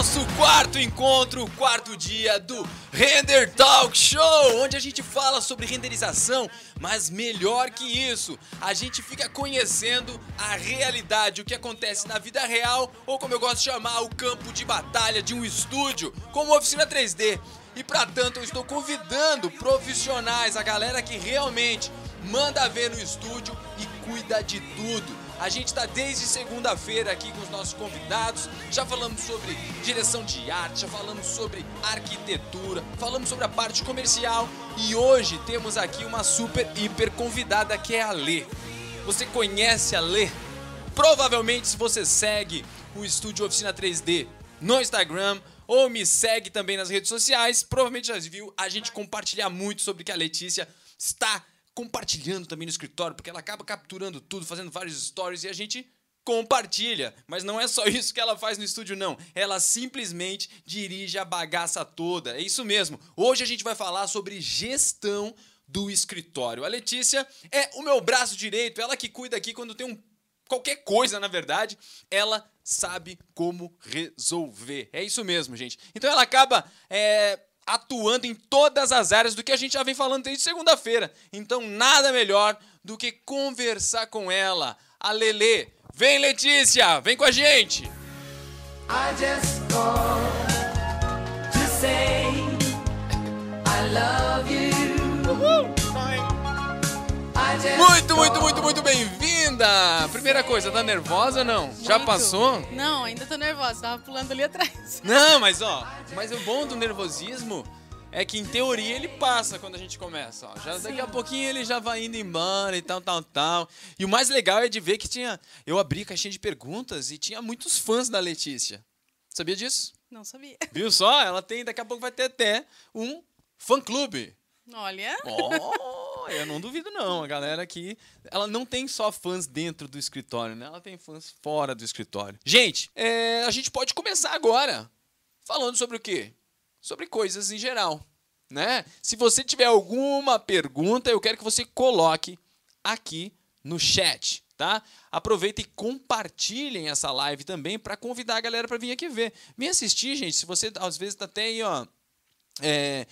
nosso quarto encontro, quarto dia do Render Talk Show, onde a gente fala sobre renderização, mas melhor que isso, a gente fica conhecendo a realidade, o que acontece na vida real, ou como eu gosto de chamar, o campo de batalha de um estúdio, como oficina 3D. E para tanto, eu estou convidando profissionais, a galera que realmente manda ver no estúdio e cuida de tudo. A gente está desde segunda-feira aqui com os nossos convidados. Já falamos sobre direção de arte, já falamos sobre arquitetura, falamos sobre a parte comercial e hoje temos aqui uma super hiper convidada que é a Lê. Você conhece a Lê? Provavelmente se você segue o Estúdio Oficina 3D no Instagram ou me segue também nas redes sociais, provavelmente já viu a gente compartilhar muito sobre que a Letícia está compartilhando também no escritório, porque ela acaba capturando tudo, fazendo vários stories e a gente compartilha. Mas não é só isso que ela faz no estúdio, não. Ela simplesmente dirige a bagaça toda. É isso mesmo. Hoje a gente vai falar sobre gestão do escritório. A Letícia é o meu braço direito, ela que cuida aqui quando tem um qualquer coisa, na verdade, ela sabe como resolver. É isso mesmo, gente. Então ela acaba é, atuando em todas as áreas do que a gente já vem falando desde segunda-feira. Então, nada melhor do que conversar com ela. A Lele. Vem, Letícia! Vem com a gente! I just to say I love you. Muito, muito, muito, muito bem-vinda! Primeira coisa, tá nervosa ou não? Muito. Já passou? Não, ainda tô nervosa, tava pulando ali atrás. Não, mas ó, mas o bom do nervosismo é que em teoria ele passa quando a gente começa, ó. Já daqui a pouquinho ele já vai indo embora e tal, tal, tal. E o mais legal é de ver que tinha, eu abri caixinha de perguntas e tinha muitos fãs da Letícia. Sabia disso? Não sabia. Viu só? Ela tem, daqui a pouco vai ter até um fã clube. Olha. Oh, eu não duvido não. A galera aqui, ela não tem só fãs dentro do escritório, né? Ela tem fãs fora do escritório. Gente, é, a gente pode começar agora falando sobre o quê? Sobre coisas em geral, né? Se você tiver alguma pergunta, eu quero que você coloque aqui no chat, tá? Aproveita e compartilhem essa live também para convidar a galera para vir aqui ver. Vem assistir, gente. Se você às vezes tá até aí, ó, é,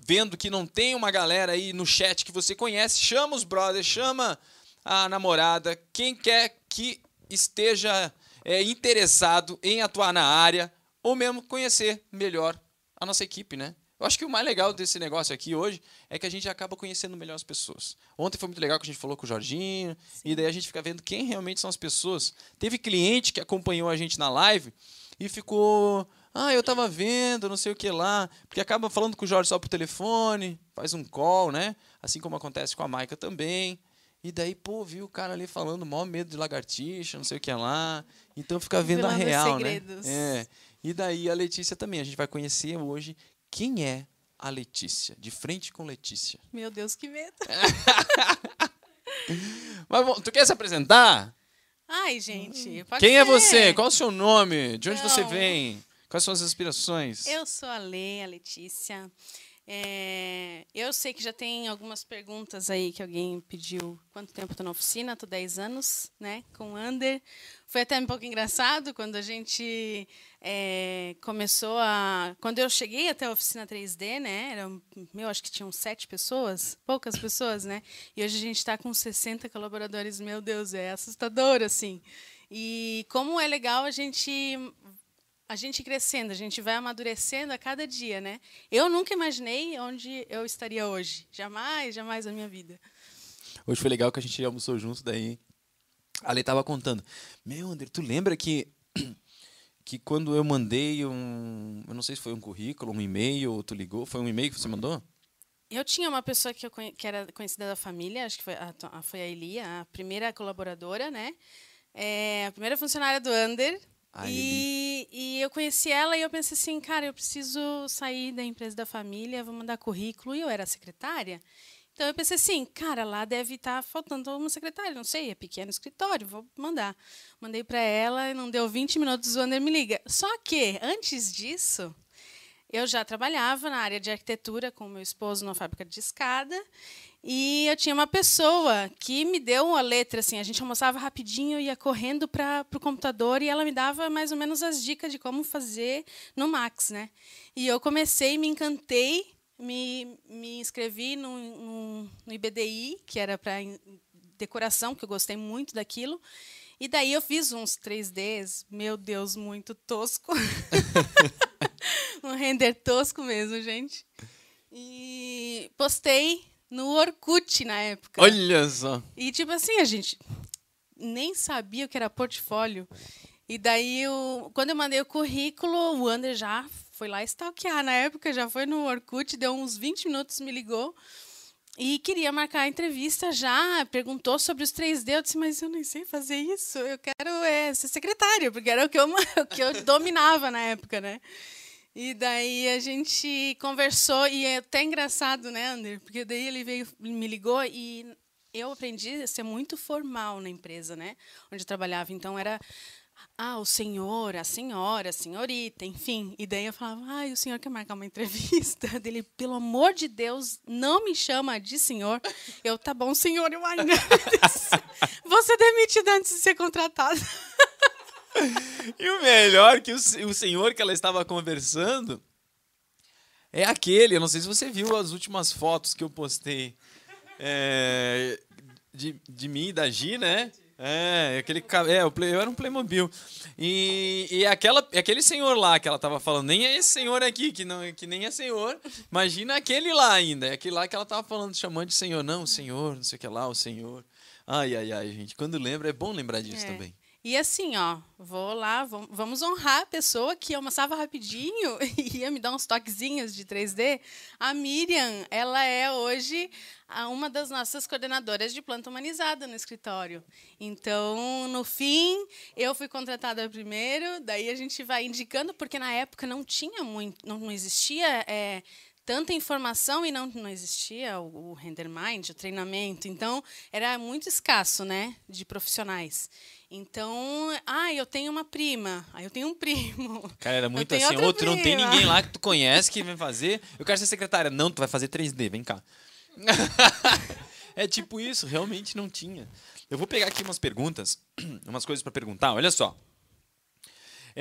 vendo que não tem uma galera aí no chat que você conhece, chama os brothers, chama a namorada, quem quer que esteja é, interessado em atuar na área ou mesmo conhecer melhor a nossa equipe, né? Eu acho que o mais legal desse negócio aqui hoje é que a gente acaba conhecendo melhor as pessoas. Ontem foi muito legal que a gente falou com o Jorginho, Sim. e daí a gente fica vendo quem realmente são as pessoas. Teve cliente que acompanhou a gente na live e ficou ah, eu tava vendo, não sei o que lá. Porque acaba falando com o Jorge só por telefone, faz um call, né? Assim como acontece com a Maica também. E daí, pô, viu o cara ali falando maior medo de lagartixa, não sei o que lá. Então fica vendo a real, né? segredos. né? É. E daí a Letícia também. A gente vai conhecer hoje quem é a Letícia, de frente com Letícia. Meu Deus, que medo. Mas bom, tu quer se apresentar? Ai, gente. Quem é ser. é você? Qual é o seu nome? De onde Não. você vem? Quais são as aspirações? Eu sou a Lê, a Letícia. É, eu sei que já tem algumas perguntas aí que alguém pediu. Quanto tempo estou na oficina? Estou 10 anos, né? Com o Under. Foi até um pouco engraçado quando a gente é, começou a. Quando eu cheguei até a oficina 3D, né? Era, meu, acho que tinham sete pessoas, poucas pessoas, né? E hoje a gente está com 60 colaboradores. Meu Deus, é assustador, assim. E como é legal a gente a gente crescendo, a gente vai amadurecendo a cada dia, né? Eu nunca imaginei onde eu estaria hoje. Jamais, jamais na minha vida. Hoje foi legal que a gente almoçou junto, daí a Lei tava contando. Meu, André, tu lembra que que quando eu mandei um, eu não sei se foi um currículo, um e-mail, ou tu ligou, foi um e-mail que você mandou? Eu tinha uma pessoa que, eu, que era conhecida da família, acho que foi a, foi a Elia, a primeira colaboradora, né? É, a primeira funcionária do Under, e, e, eu conheci ela e eu pensei assim, cara, eu preciso sair da empresa da família, vou mandar currículo. E eu era secretária. Então eu pensei assim, cara, lá deve estar tá faltando uma secretária, não sei, é pequeno escritório, vou mandar. Mandei para ela, não deu 20 minutos, o Wander me liga. Só que, antes disso, eu já trabalhava na área de arquitetura com meu esposo numa fábrica de escada. E eu tinha uma pessoa que me deu a letra, assim, a gente almoçava rapidinho, ia correndo para o computador e ela me dava mais ou menos as dicas de como fazer no Max, né? E eu comecei, me encantei, me, me inscrevi no, no, no IBDI, que era para decoração, que eu gostei muito daquilo. E daí eu fiz uns 3Ds, meu Deus, muito tosco. um render tosco mesmo, gente. E postei no Orkut na época. Olha só. E tipo assim, a gente nem sabia o que era portfólio. E daí, eu, quando eu mandei o currículo, o Ander já foi lá stalkear. Na época, já foi no Orkut, deu uns 20 minutos, me ligou. E queria marcar a entrevista já, perguntou sobre os 3D. Eu disse, mas eu nem sei fazer isso. Eu quero é, ser secretária, porque era o que, eu, o que eu dominava na época, né? E daí a gente conversou, e é até engraçado, né, Ander? Porque daí ele veio, me ligou e eu aprendi a ser muito formal na empresa, né? Onde eu trabalhava. Então era ah, o senhor, a senhora, a senhorita, enfim. E daí eu falava, ah, o senhor quer marcar uma entrevista? Dele, pelo amor de Deus, não me chama de senhor. Eu, tá bom, senhor, eu ainda. Você demitido antes de ser contratado. E o melhor que o, o senhor que ela estava conversando é aquele, eu não sei se você viu as últimas fotos que eu postei é, de, de mim e da Gi, né? É, aquele é, eu, eu era um Playmobil. E, e aquela, aquele senhor lá que ela tava falando, nem é esse senhor aqui, que, não, que nem é senhor. Imagina aquele lá ainda. É aquele lá que ela tava falando, chamando de senhor. Não, o senhor, não sei o que lá, o senhor. Ai, ai, ai, gente. Quando lembra, é bom lembrar disso é. também. E assim, ó, vou lá, vamos honrar a pessoa que almoçava rapidinho e ia me dar uns toquezinhos de 3D. A Miriam, ela é hoje uma das nossas coordenadoras de planta humanizada no escritório. Então, no fim, eu fui contratada primeiro, daí a gente vai indicando, porque na época não tinha muito, não existia. É, tanta informação e não, não existia o, o Render Mind, o treinamento. Então, era muito escasso né, de profissionais. Então, ah, eu tenho uma prima, aí eu tenho um primo. Cara, era muito assim, outro prima. não tem ninguém lá que tu conhece que vem fazer. Eu quero ser secretária. Não, tu vai fazer 3D, vem cá. é tipo isso, realmente não tinha. Eu vou pegar aqui umas perguntas, umas coisas para perguntar. Olha só.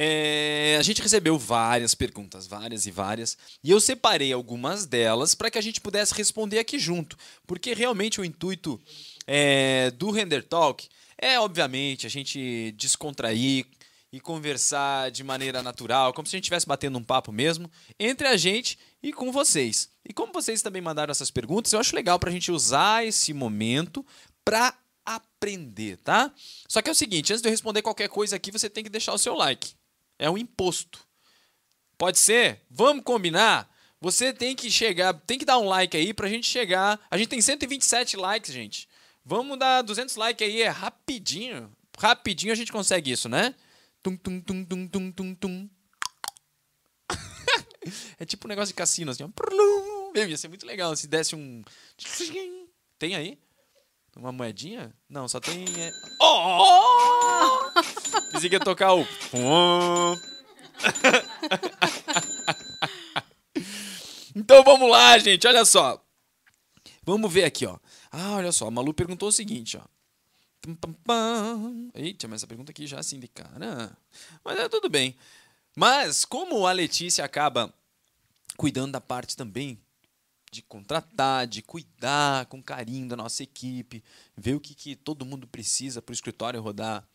É, a gente recebeu várias perguntas, várias e várias, e eu separei algumas delas para que a gente pudesse responder aqui junto, porque realmente o intuito é, do Render Talk é, obviamente, a gente descontrair e conversar de maneira natural, como se a gente estivesse batendo um papo mesmo, entre a gente e com vocês. E como vocês também mandaram essas perguntas, eu acho legal para a gente usar esse momento para aprender, tá? Só que é o seguinte, antes de eu responder qualquer coisa aqui, você tem que deixar o seu like. É um imposto. Pode ser? Vamos combinar? Você tem que chegar, tem que dar um like aí pra gente chegar. A gente tem 127 likes, gente. Vamos dar 200 likes aí, é rapidinho. Rapidinho a gente consegue isso, né? Tum, tum, tum, tum, tum, tum, tum. é tipo um negócio de cassino, assim. Ia ser muito legal se desse um... Tem aí? Uma moedinha? Não, só tem... É... Oh! Pensei que ia tocar o... então vamos lá, gente. Olha só. Vamos ver aqui, ó. Ah, olha só, a Malu perguntou o seguinte, ó. Eita, mas essa pergunta aqui já assim de cara. Mas é tudo bem. Mas como a Letícia acaba cuidando da parte também de contratar, de cuidar com carinho da nossa equipe, ver o que, que todo mundo precisa para o escritório rodar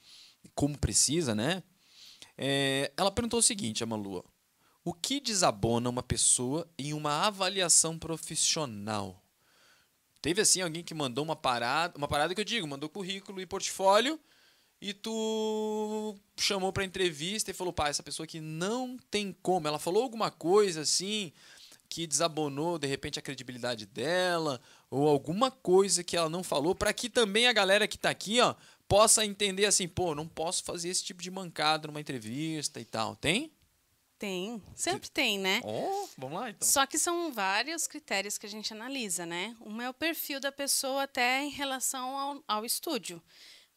como precisa, né? É, ela perguntou o seguinte, a Malu, o que desabona uma pessoa em uma avaliação profissional? Teve assim alguém que mandou uma parada, uma parada que eu digo, mandou currículo e portfólio e tu chamou para entrevista e falou: "Pá, essa pessoa aqui não tem como". Ela falou alguma coisa assim que desabonou de repente a credibilidade dela ou alguma coisa que ela não falou para que também a galera que está aqui, ó, possa entender assim, pô, não posso fazer esse tipo de mancada numa entrevista e tal. Tem? Tem, sempre tem, né? Oh, vamos lá então. Só que são vários critérios que a gente analisa, né? Um é o perfil da pessoa até em relação ao, ao estúdio.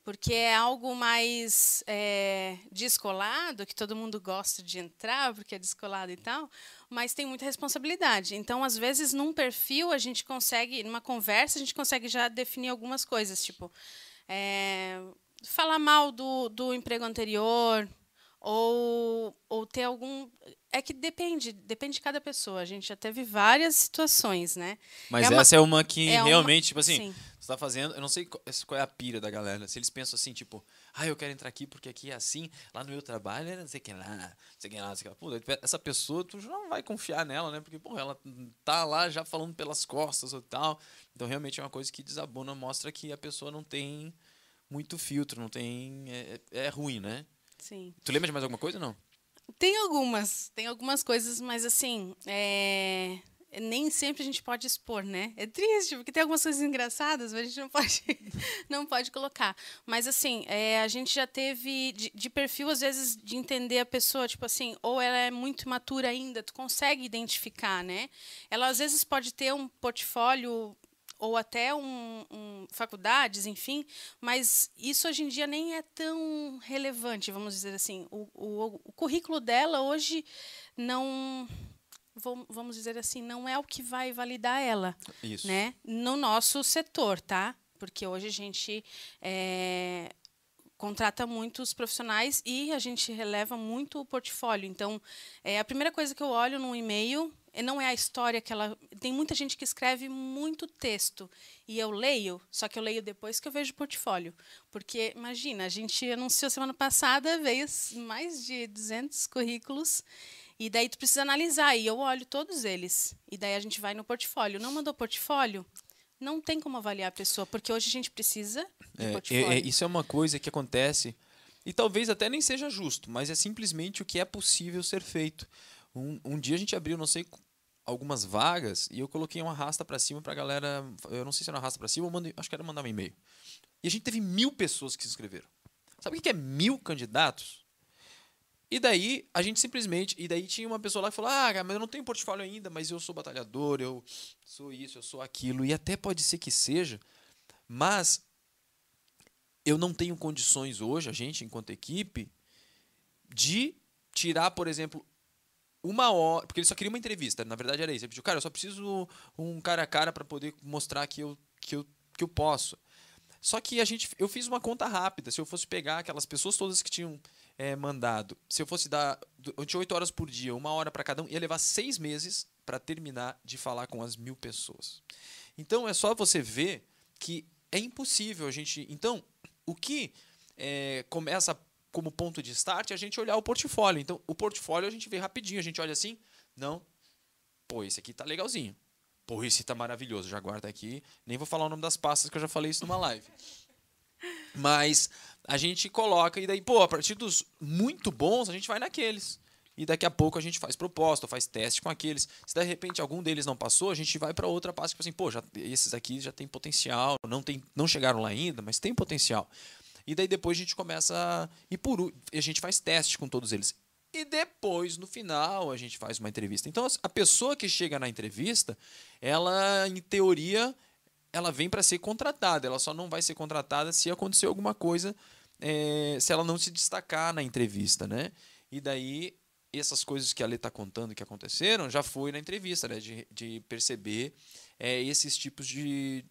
Porque é algo mais é, descolado, que todo mundo gosta de entrar, porque é descolado e tal, mas tem muita responsabilidade. Então, às vezes, num perfil, a gente consegue, numa conversa, a gente consegue já definir algumas coisas, tipo, é, falar mal do, do emprego anterior, ou, ou ter algum. É que depende, depende de cada pessoa. A gente já teve várias situações, né? Mas é uma, essa é uma que é realmente, uma, tipo assim, sim. você tá fazendo. Eu não sei qual é a pira da galera. Se eles pensam assim, tipo, ah, eu quero entrar aqui porque aqui é assim, lá no meu trabalho, não sei o que lá, não sei o que lá, não sei o que lá. Pô, essa pessoa, tu já não vai confiar nela, né? Porque, pô, ela tá lá já falando pelas costas ou tal. Então, realmente é uma coisa que desabona, mostra que a pessoa não tem muito filtro, não tem. É, é ruim, né? Sim. Tu lembra de mais alguma coisa ou não? Tem algumas, tem algumas coisas, mas assim, é... nem sempre a gente pode expor, né? É triste, porque tem algumas coisas engraçadas, mas a gente não pode, não pode colocar. Mas assim, é, a gente já teve de, de, perfil, às vezes, de entender a pessoa, tipo assim, ou ela é muito imatura ainda, tu consegue identificar, né? Ela às vezes pode ter um portfólio ou até um, um, faculdades, enfim, mas isso hoje em dia nem é tão relevante, vamos dizer assim. O, o, o currículo dela hoje não vamos dizer assim, não é o que vai validar ela, Isso. né? No nosso setor, tá? Porque hoje a gente é, contrata muitos profissionais e a gente releva muito o portfólio. Então, é a primeira coisa que eu olho num e-mail não é a história que ela. Tem muita gente que escreve muito texto e eu leio, só que eu leio depois que eu vejo o portfólio. Porque, imagina, a gente anunciou semana passada, veio mais de 200 currículos, e daí tu precisa analisar, e eu olho todos eles. E daí a gente vai no portfólio. Não mandou portfólio? Não tem como avaliar a pessoa, porque hoje a gente precisa de é, portfólio. É, isso é uma coisa que acontece, e talvez até nem seja justo, mas é simplesmente o que é possível ser feito. Um, um dia a gente abriu, não sei algumas vagas e eu coloquei uma arrasta para cima para a galera. Eu não sei se era uma arrasta para cima ou mandei, acho que era mandar um e-mail. E a gente teve mil pessoas que se inscreveram. Sabe o que é mil candidatos? E daí a gente simplesmente. E daí tinha uma pessoa lá que falou: Ah, mas eu não tenho portfólio ainda, mas eu sou batalhador, eu sou isso, eu sou aquilo. E até pode ser que seja, mas eu não tenho condições hoje, a gente, enquanto equipe, de tirar, por exemplo, uma hora. Porque ele só queria uma entrevista, na verdade era isso. Ele pediu, cara, eu só preciso um cara a cara para poder mostrar que eu, que, eu, que eu posso. Só que a gente, eu fiz uma conta rápida. Se eu fosse pegar aquelas pessoas todas que tinham é, mandado, se eu fosse dar de 8 horas por dia, uma hora para cada um, ia levar seis meses para terminar de falar com as mil pessoas. Então é só você ver que é impossível a gente. Então, o que é, começa como ponto de start é a gente olhar o portfólio. Então, o portfólio a gente vê rapidinho, a gente olha assim, não, pô, esse aqui tá legalzinho. Pô, esse tá maravilhoso, já guarda aqui. Nem vou falar o nome das pastas que eu já falei isso numa live. Mas a gente coloca e daí, pô, a partir dos muito bons, a gente vai naqueles. E daqui a pouco a gente faz proposta, faz teste com aqueles. Se de repente algum deles não passou, a gente vai para outra pasta, tipo assim, pô, já, esses aqui já tem potencial, não tem, não chegaram lá ainda, mas tem potencial. E daí depois a gente começa. A, e por a gente faz teste com todos eles. E depois, no final, a gente faz uma entrevista. Então, a pessoa que chega na entrevista, ela, em teoria, ela vem para ser contratada. Ela só não vai ser contratada se acontecer alguma coisa, é, se ela não se destacar na entrevista, né? E daí, essas coisas que a Lê está contando que aconteceram, já foi na entrevista, né? De, de perceber é, esses tipos de,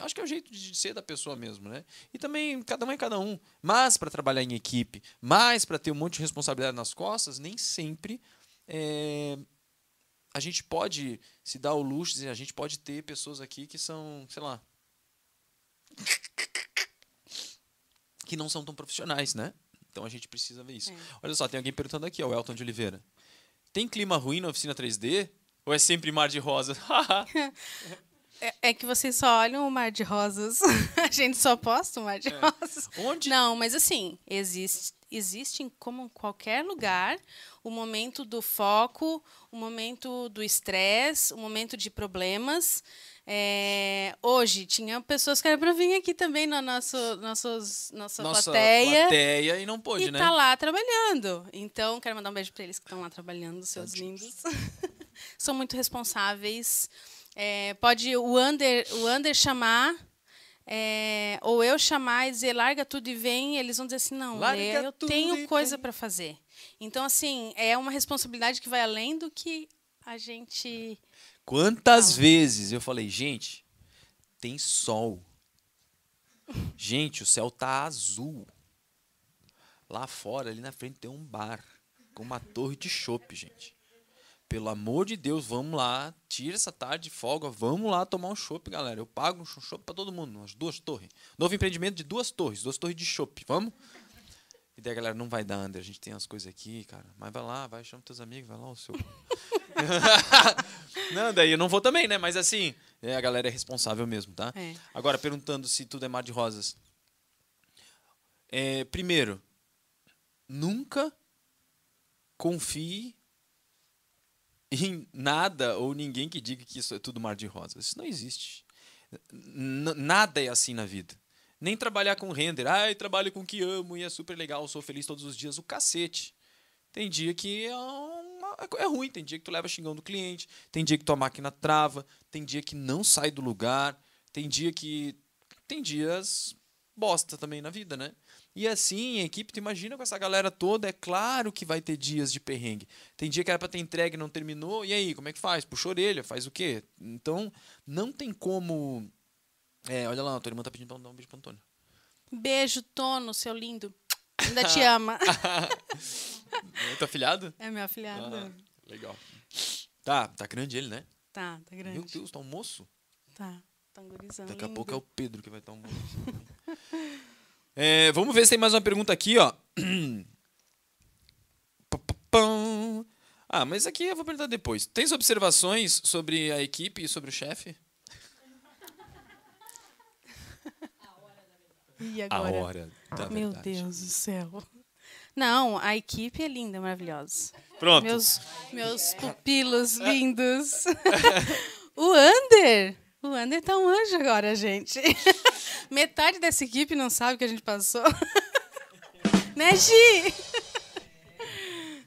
acho que é o jeito de ser da pessoa mesmo, né? E também cada um é cada um. Mas para trabalhar em equipe, mais para ter um monte de responsabilidade nas costas, nem sempre é, a gente pode se dar o luxo, a gente pode ter pessoas aqui que são, sei lá, que não são tão profissionais, né? Então a gente precisa ver isso. É. Olha só, tem alguém perguntando aqui, ó, o Elton de Oliveira. Tem clima ruim na oficina 3D? Ou é sempre mar de rosa? É, é, que vocês só olham o mar de rosas. a gente só posta o mar de é. rosas. Onde? Não, mas assim, existe, existe em como qualquer lugar o momento do foco, o momento do estresse, o momento de problemas. É, hoje tinha pessoas que eram para vir aqui também na nosso, nossos, nossa, nossa plateia, plateia e não pôde, e né? tá lá trabalhando. Então, quero mandar um beijo para eles que estão lá trabalhando, seus lindos. São muito responsáveis. É, pode o Under, o Under chamar é, ou eu chamar e dizer larga tudo e vem, eles vão dizer assim, não, Lê, eu tudo tenho coisa para fazer. Então, assim, é uma responsabilidade que vai além do que a gente... Quantas Fala. vezes eu falei, gente, tem sol. Gente, o céu tá azul. Lá fora, ali na frente, tem um bar com uma torre de chopp, gente. Pelo amor de Deus, vamos lá, tira essa tarde de folga, vamos lá tomar um chopp, galera. Eu pago um chopp pra todo mundo, umas duas torres. Novo empreendimento de duas torres, duas torres de chopp, vamos? E daí, galera, não vai dar, André, a gente tem as coisas aqui, cara. Mas vai lá, vai, chama teus amigos, vai lá, o seu. não, daí eu não vou também, né? Mas assim, é, a galera é responsável mesmo, tá? É. Agora, perguntando se tudo é mar de rosas. É, primeiro, nunca confie em nada ou ninguém que diga que isso é tudo mar de rosas. Isso não existe. N- nada é assim na vida. Nem trabalhar com render. Ai, trabalho com o que amo e é super legal, sou feliz todos os dias. O cacete. Tem dia que é, uma- é ruim, tem dia que tu leva xingão do cliente, tem dia que tua máquina trava, tem dia que não sai do lugar, tem dia que. Tem dias bosta também na vida, né? E assim, a equipe, tu imagina com essa galera toda, é claro que vai ter dias de perrengue. Tem dia que era pra ter entregue e não terminou, e aí, como é que faz? Puxa orelha, faz o quê? Então, não tem como. É, olha lá, a tua irmã tá pedindo pra dar um beijo pro Antônio. Beijo, Tono, seu lindo. Ainda te ama. É teu afilhado? É meu afilhado. Ah, legal. Tá, tá grande ele, né? Tá, tá grande. Meu Deus, tá um moço? Tá, tá gurizão Daqui a pouco é o Pedro que vai estar um moço. É, vamos ver se tem mais uma pergunta aqui, ó. Ah, mas aqui eu vou perguntar depois. Tens observações sobre a equipe e sobre o chefe? E A agora? hora da Meu verdade. Deus do céu. Não, a equipe é linda, maravilhosa. Pronto. Meus, meus pupilos lindos. o Ander. O Ander tá um anjo agora, gente. Metade dessa equipe não sabe o que a gente passou. né, Gi?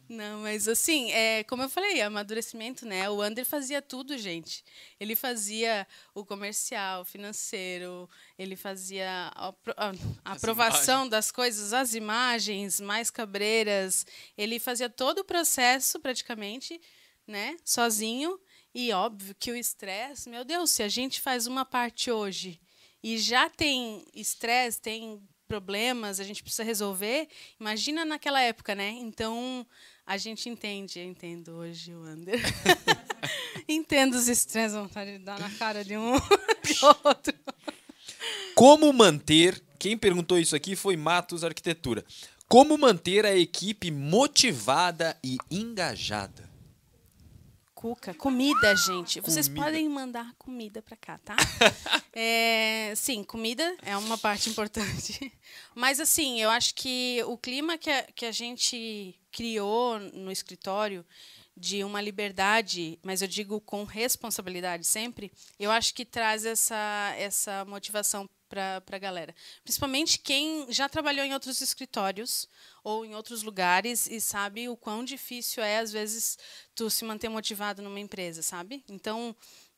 Não, mas assim, é, como eu falei, amadurecimento, né? O Ander fazia tudo, gente. Ele fazia o comercial, o financeiro, ele fazia a, a- a aprovação das coisas, as imagens mais cabreiras. Ele fazia todo o processo, praticamente, né? Sozinho. E óbvio que o estresse, meu Deus, se a gente faz uma parte hoje e já tem estresse, tem problemas, a gente precisa resolver, imagina naquela época, né? Então, a gente entende, eu entendo hoje o entendo os estresses, vontade de dar na cara de um de outro. Como manter. Quem perguntou isso aqui foi Matos Arquitetura. Como manter a equipe motivada e engajada? Cuca, comida, gente. Vocês Comida. podem mandar comida pra cá, tá? É, sim, comida é uma parte importante. Mas, assim, eu acho que o clima que a, que a gente criou no escritório de uma liberdade, mas eu digo com responsabilidade sempre, eu acho que traz essa, essa motivação para a galera. Principalmente quem já trabalhou em outros escritórios ou em outros lugares e sabe o quão difícil é, às vezes, tu se manter motivado numa empresa, sabe? Então,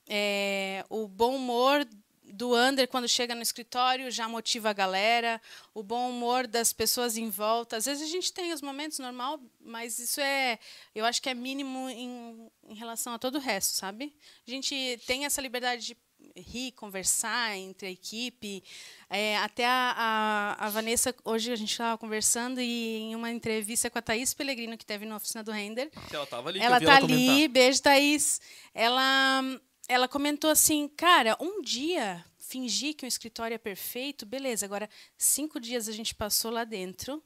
é, o bom humor do Under quando chega no escritório já motiva a galera, o bom humor das pessoas em volta. Às vezes a gente tem os momentos normal, mas isso é, eu acho que é mínimo em, em relação a todo o resto, sabe? A gente tem essa liberdade de rir, conversar entre a equipe. É, até a, a, a Vanessa, hoje a gente estava conversando e em uma entrevista com a Thaís Pellegrino, que teve na oficina do Render, Ela tava ali, ela tá ali, beijo, Thaís. Ela, ela comentou assim, cara, um dia fingir que um escritório é perfeito, beleza. Agora, cinco dias a gente passou lá dentro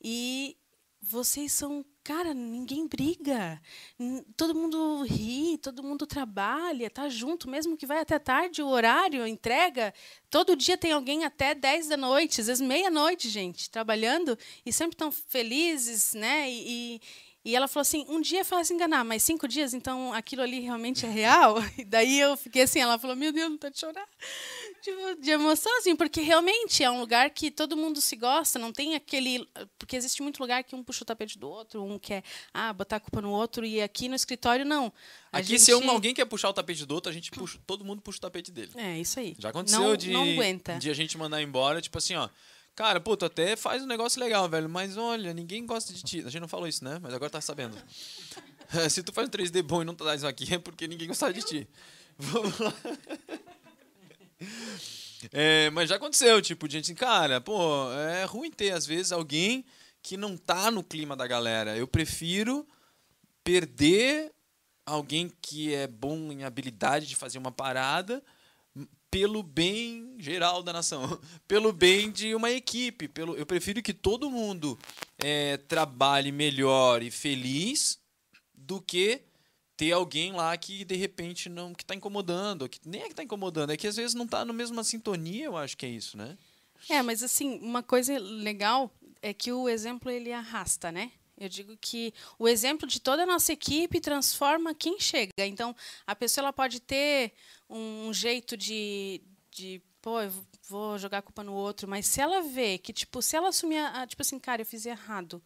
e vocês são, cara, ninguém briga. Todo mundo ri, todo mundo trabalha, tá junto, mesmo que vai até tarde o horário, entrega. Todo dia tem alguém até 10 da noite, às vezes meia-noite, gente, trabalhando e sempre estão felizes, né? E, e, e ela falou assim: um dia é fácil enganar, mas cinco dias, então aquilo ali realmente é real? E daí eu fiquei assim, ela falou: meu Deus, não tá de chorar. Tipo, de emoção, assim, porque realmente é um lugar que todo mundo se gosta, não tem aquele. Porque existe muito lugar que um puxa o tapete do outro, um quer ah, botar a culpa no outro, e aqui no escritório não. A aqui, gente... se um, alguém quer puxar o tapete do outro, a gente puxa, todo mundo puxa o tapete dele. É, isso aí. Já aconteceu não, de, não aguenta. de a gente mandar embora, tipo assim, ó. Cara, puto, até faz um negócio legal, velho, mas olha, ninguém gosta de ti. A gente não falou isso, né? Mas agora tá sabendo. se tu faz um 3D bom e não tá isso aqui, é porque ninguém gostava de ti. Vamos lá. É, mas já aconteceu, tipo, gente cara, pô, é ruim ter, às vezes, alguém que não tá no clima da galera. Eu prefiro perder alguém que é bom em habilidade de fazer uma parada pelo bem geral da nação, pelo bem de uma equipe. Pelo, eu prefiro que todo mundo é, trabalhe melhor e feliz do que ter alguém lá que de repente não que está incomodando, que nem é que está incomodando, é que às vezes não está na mesma sintonia, eu acho que é isso, né? É, mas assim, uma coisa legal é que o exemplo ele arrasta, né? Eu digo que o exemplo de toda a nossa equipe transforma quem chega. Então, a pessoa ela pode ter um jeito de, de pô, eu vou jogar a culpa no outro, mas se ela vê que, tipo, se ela assumir, a, tipo assim, cara, eu fiz errado,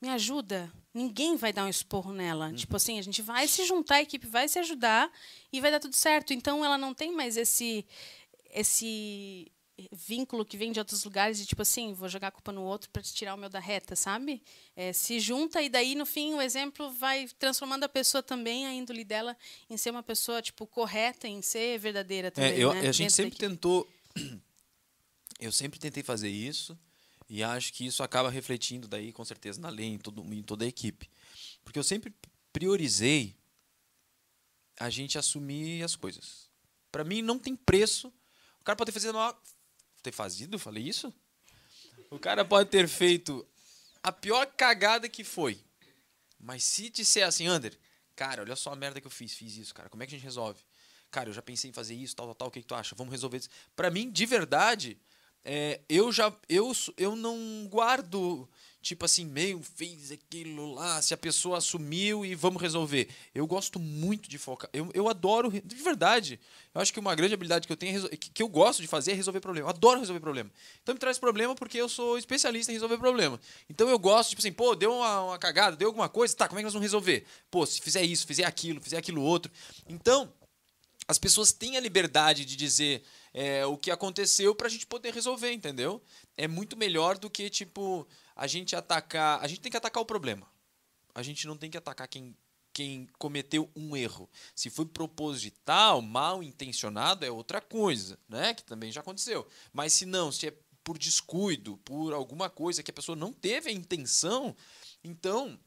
me ajuda, ninguém vai dar um esporro nela. Uhum. Tipo assim, a gente vai se juntar, a equipe vai se ajudar e vai dar tudo certo. Então ela não tem mais esse esse vínculo que vem de outros lugares de tipo assim, vou jogar a culpa no outro para te tirar o meu da reta, sabe? É, se junta e daí no fim o exemplo vai transformando a pessoa também, a índole dela, em ser uma pessoa tipo correta, em ser verdadeira é, também. É, eu, né? A gente sempre tentou, eu sempre tentei fazer isso. E acho que isso acaba refletindo daí, com certeza, na lei, em, todo, em toda a equipe. Porque eu sempre priorizei a gente assumir as coisas. Para mim, não tem preço. O cara pode ter fazido uma... Ter fazido? Falei isso? O cara pode ter feito a pior cagada que foi. Mas se disser assim, Ander, cara, olha só a merda que eu fiz, fiz isso, cara. Como é que a gente resolve? Cara, eu já pensei em fazer isso, tal, tal, tal. O que, que tu acha? Vamos resolver isso. Pra mim, de verdade, é, eu já eu, eu não guardo tipo assim meio fez aquilo lá se a pessoa assumiu e vamos resolver. Eu gosto muito de focar eu, eu adoro de verdade eu acho que uma grande habilidade que eu tenho é que, eu gosto de fazer é resolver problema eu adoro resolver problema. Então me traz problema porque eu sou especialista em resolver problema. Então eu gosto tipo assim pô deu uma, uma cagada deu alguma coisa tá como é que nós vamos resolver? Pô se fizer isso fizer aquilo fizer aquilo outro. Então as pessoas têm a liberdade de dizer é, o que aconteceu para a gente poder resolver, entendeu? É muito melhor do que, tipo, a gente atacar. A gente tem que atacar o problema. A gente não tem que atacar quem, quem cometeu um erro. Se foi proposital, mal intencionado, é outra coisa, né? Que também já aconteceu. Mas se não, se é por descuido, por alguma coisa que a pessoa não teve a intenção, então,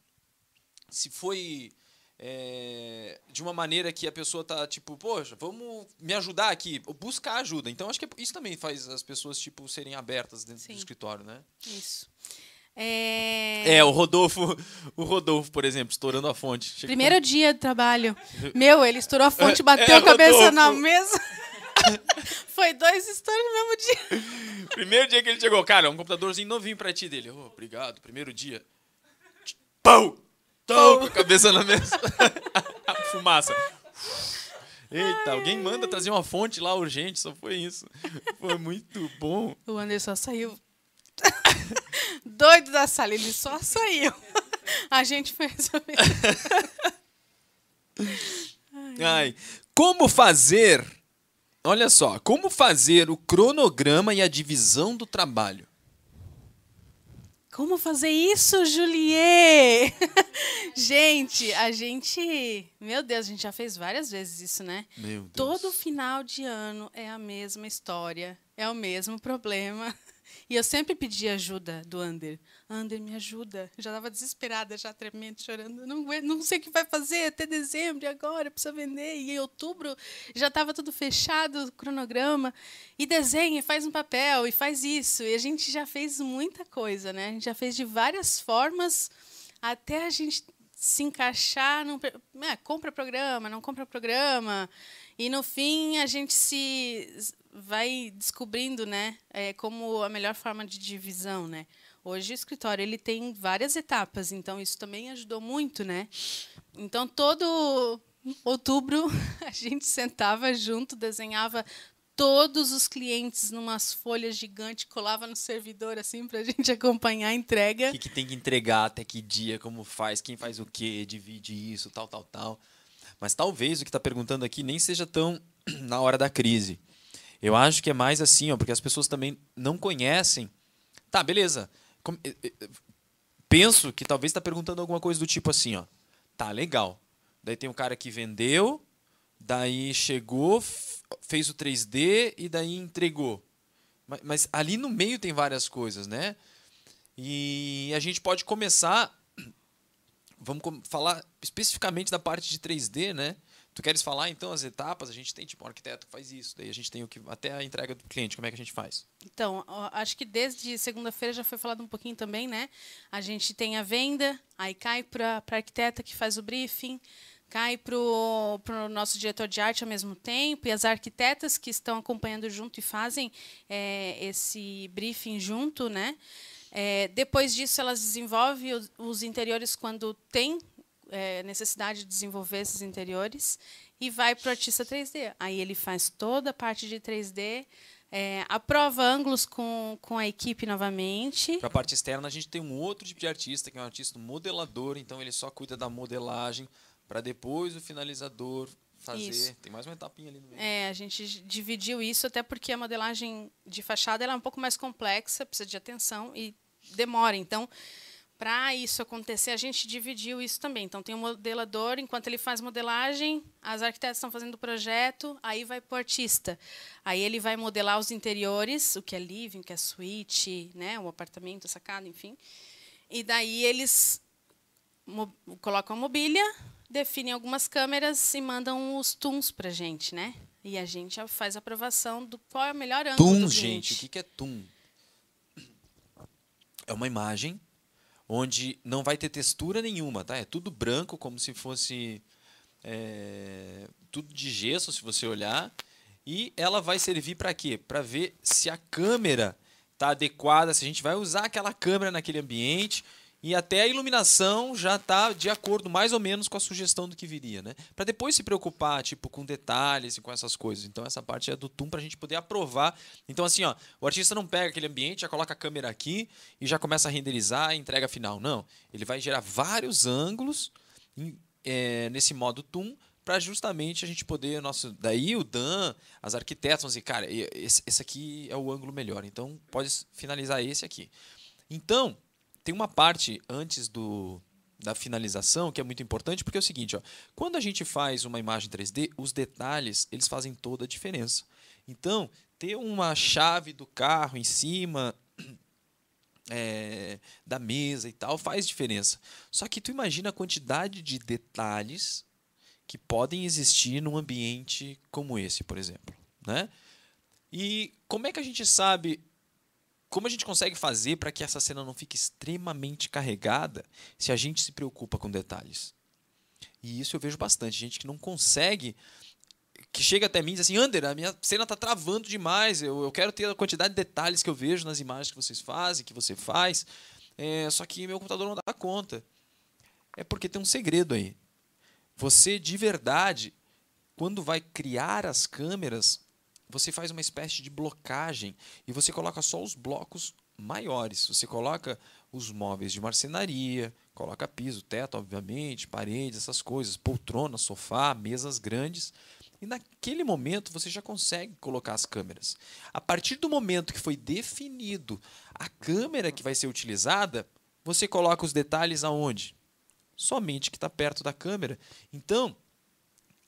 se foi é, de uma maneira que a pessoa tá tipo, poxa, vamos me ajudar aqui, buscar ajuda. Então acho que isso também faz as pessoas tipo serem abertas dentro Sim. do escritório, né? Isso. É... é... o Rodolfo, o Rodolfo, por exemplo, estourando a fonte. Chega Primeiro com... dia de trabalho. Meu, ele estourou a fonte, bateu é, a cabeça Rodolfo. na mesa. Foi dois estouros no mesmo dia. Primeiro dia que ele chegou, cara, um computadorzinho novinho pra ti dele. Oh, obrigado, primeiro dia. Pau! Tô com a cabeça na mesa. Fumaça. Eita, alguém manda trazer uma fonte lá urgente, só foi isso. Foi muito bom. O Anderson saiu doido da sala, ele só saiu. A gente foi resolver. Ai, como fazer? Olha só, como fazer o cronograma e a divisão do trabalho? Como fazer isso, Juliet? gente, a gente. Meu Deus, a gente já fez várias vezes isso, né? Meu Deus. Todo final de ano é a mesma história, é o mesmo problema. E eu sempre pedi ajuda do Ander. Ander, me ajuda. Já estava desesperada, já tremendo, chorando. Não, não sei o que vai fazer até dezembro, agora precisa vender. E em outubro já estava tudo fechado, o cronograma. E desenha, faz um papel, e faz isso. E a gente já fez muita coisa, né? A gente já fez de várias formas até a gente se encaixar. Num, é, compra programa, não compra programa. E no fim a gente se vai descobrindo, né, é, como a melhor forma de divisão, né. Hoje o escritório ele tem várias etapas, então isso também ajudou muito, né. Então todo outubro a gente sentava junto, desenhava todos os clientes numas folhas gigantes, colava no servidor assim para a gente acompanhar a entrega. O que, que, tem que entregar, até que dia, como faz, quem faz o quê, divide isso, tal, tal, tal. Mas talvez o que está perguntando aqui nem seja tão na hora da crise. Eu acho que é mais assim, ó, porque as pessoas também não conhecem. Tá, beleza. Penso que talvez está perguntando alguma coisa do tipo assim, ó. Tá, legal. Daí tem um cara que vendeu, daí chegou, fez o 3D e daí entregou. Mas, mas, ali no meio tem várias coisas, né? E a gente pode começar. Vamos falar especificamente da parte de 3D, né? Tu queres falar então as etapas? A gente tem tipo um arquiteto que faz isso, daí a gente tem o que até a entrega do cliente, como é que a gente faz? Então, acho que desde segunda-feira já foi falado um pouquinho também, né? A gente tem a venda, aí cai para a arquiteta que faz o briefing, cai para o nosso diretor de arte ao mesmo tempo, e as arquitetas que estão acompanhando junto e fazem é, esse briefing junto, né? É, depois disso, elas desenvolvem os, os interiores quando tem é, necessidade de desenvolver esses interiores e vai para o artista 3D. Aí ele faz toda a parte de 3D, é, aprova ângulos com, com a equipe novamente. Para a parte externa, a gente tem um outro tipo de artista, que é um artista modelador, então ele só cuida da modelagem, para depois o finalizador fazer. Isso. Tem mais uma etapinha ali no meio. É, a gente dividiu isso até porque a modelagem de fachada ela é um pouco mais complexa, precisa de atenção e demora. Então, para isso acontecer, a gente dividiu isso também. Então, tem o um modelador, enquanto ele faz modelagem, as arquitetas estão fazendo o projeto, aí vai para o artista. Aí ele vai modelar os interiores, o que é living, o que é suíte, né, o apartamento, a sacada, enfim. E daí eles colocam a mobília, definem algumas câmeras e mandam os tuns para a gente, né? E a gente faz a aprovação do qual é o melhor ângulo tum, gente, o que é tum? É uma imagem onde não vai ter textura nenhuma, tá? É tudo branco, como se fosse é, tudo de gesso, se você olhar. E ela vai servir para quê? Para ver se a câmera está adequada, se a gente vai usar aquela câmera naquele ambiente e até a iluminação já está de acordo mais ou menos com a sugestão do que viria, né? Para depois se preocupar, tipo, com detalhes e com essas coisas. Então essa parte é do TUM para a gente poder aprovar. Então assim, ó, o artista não pega aquele ambiente, já coloca a câmera aqui e já começa a renderizar e entrega final. Não, ele vai gerar vários ângulos em, é, nesse modo TUM para justamente a gente poder nosso daí o Dan as arquitetas vão dizer cara esse, esse aqui é o ângulo melhor então pode finalizar esse aqui então tem uma parte antes do, da finalização que é muito importante, porque é o seguinte, ó, quando a gente faz uma imagem 3D, os detalhes eles fazem toda a diferença. Então, ter uma chave do carro em cima é, da mesa e tal faz diferença. Só que tu imagina a quantidade de detalhes que podem existir num ambiente como esse, por exemplo. Né? E como é que a gente sabe como a gente consegue fazer para que essa cena não fique extremamente carregada se a gente se preocupa com detalhes? E isso eu vejo bastante. Gente que não consegue. Que chega até mim e diz assim: Ander, a minha cena está travando demais. Eu, eu quero ter a quantidade de detalhes que eu vejo nas imagens que vocês fazem, que você faz. É, só que meu computador não dá conta. É porque tem um segredo aí. Você, de verdade, quando vai criar as câmeras, você faz uma espécie de blocagem e você coloca só os blocos maiores. Você coloca os móveis de marcenaria, coloca piso, teto, obviamente, paredes, essas coisas, poltrona, sofá, mesas grandes. E naquele momento você já consegue colocar as câmeras. A partir do momento que foi definido a câmera que vai ser utilizada, você coloca os detalhes aonde? Somente que está perto da câmera. Então,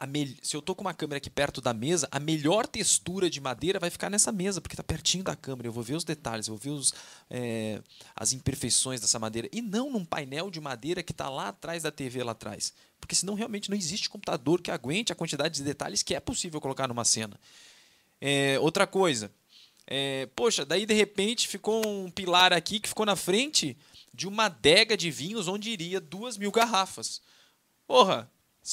me... se eu estou com uma câmera aqui perto da mesa, a melhor textura de madeira vai ficar nessa mesa, porque está pertinho da câmera. Eu vou ver os detalhes, eu vou ver os, é, as imperfeições dessa madeira. E não num painel de madeira que está lá atrás da TV, lá atrás. Porque senão realmente não existe computador que aguente a quantidade de detalhes que é possível colocar numa cena. É, outra coisa. É, poxa, daí de repente ficou um pilar aqui que ficou na frente de uma adega de vinhos onde iria duas mil garrafas. Porra,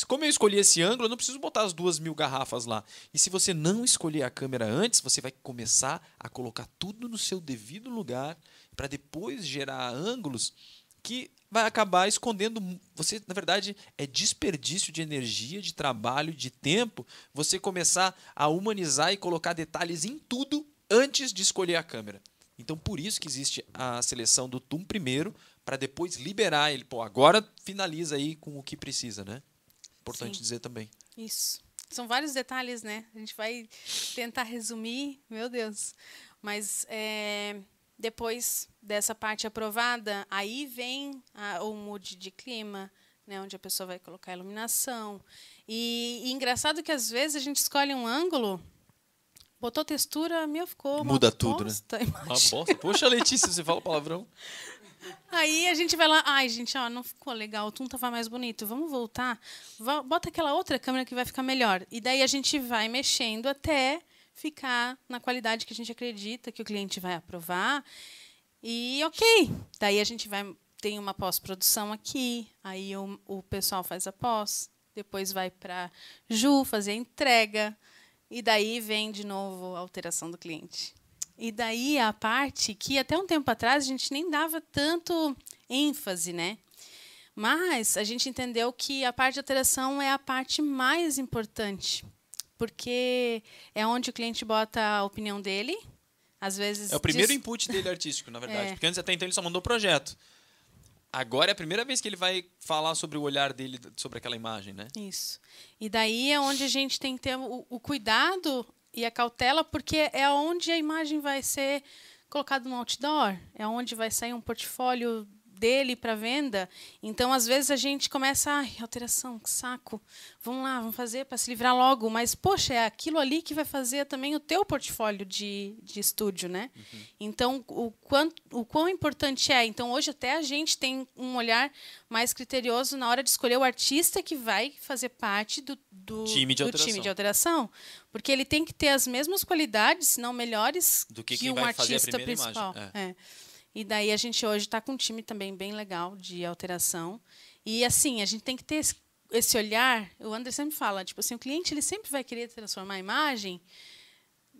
como eu escolhi esse ângulo, eu não preciso botar as duas mil garrafas lá. E se você não escolher a câmera antes, você vai começar a colocar tudo no seu devido lugar para depois gerar ângulos que vai acabar escondendo. Você, na verdade, é desperdício de energia, de trabalho, de tempo. Você começar a humanizar e colocar detalhes em tudo antes de escolher a câmera. Então, por isso que existe a seleção do TUM primeiro, para depois liberar ele. Pô, agora finaliza aí com o que precisa, né? Importante Sim. dizer também. Isso. São vários detalhes, né? A gente vai tentar resumir, meu Deus. Mas é, depois dessa parte aprovada, aí vem a, o mood de clima, né, onde a pessoa vai colocar a iluminação. E, e, engraçado que às vezes a gente escolhe um ângulo, botou textura, meu, ficou Muda tudo, né? Uma bosta. Poxa, Letícia, você fala palavrão. Aí a gente vai lá, ai, gente, ó, não ficou legal, o Tum tava mais bonito, vamos voltar, bota aquela outra câmera que vai ficar melhor. E daí a gente vai mexendo até ficar na qualidade que a gente acredita que o cliente vai aprovar. E ok, daí a gente vai tem uma pós-produção aqui, aí o, o pessoal faz a pós, depois vai para Ju fazer a entrega, e daí vem de novo a alteração do cliente. E daí a parte que até um tempo atrás a gente nem dava tanto ênfase, né? Mas a gente entendeu que a parte de alteração é a parte mais importante porque é onde o cliente bota a opinião dele. Às vezes. É o primeiro diz... input dele artístico, na verdade. É. Porque antes até então ele só mandou o projeto. Agora é a primeira vez que ele vai falar sobre o olhar dele sobre aquela imagem, né? Isso. E daí é onde a gente tem que ter o, o cuidado e a cautela, porque é onde a imagem vai ser colocada no outdoor, é onde vai sair um portfólio dele para venda. Então, às vezes, a gente começa, ai, alteração, que saco. Vamos lá, vamos fazer para se livrar logo. Mas, poxa, é aquilo ali que vai fazer também o teu portfólio de, de estúdio, né? Uhum. Então, o, quanto, o quão importante é. Então, hoje até a gente tem um olhar mais criterioso na hora de escolher o artista que vai fazer parte do, do, time, de do time de alteração. Porque ele tem que ter as mesmas qualidades, se não melhores, do que, que um artista principal. É. É. E daí a gente hoje está com um time também bem legal de alteração. E assim, a gente tem que ter esse, esse olhar. O André sempre fala, tipo assim, o cliente ele sempre vai querer transformar a imagem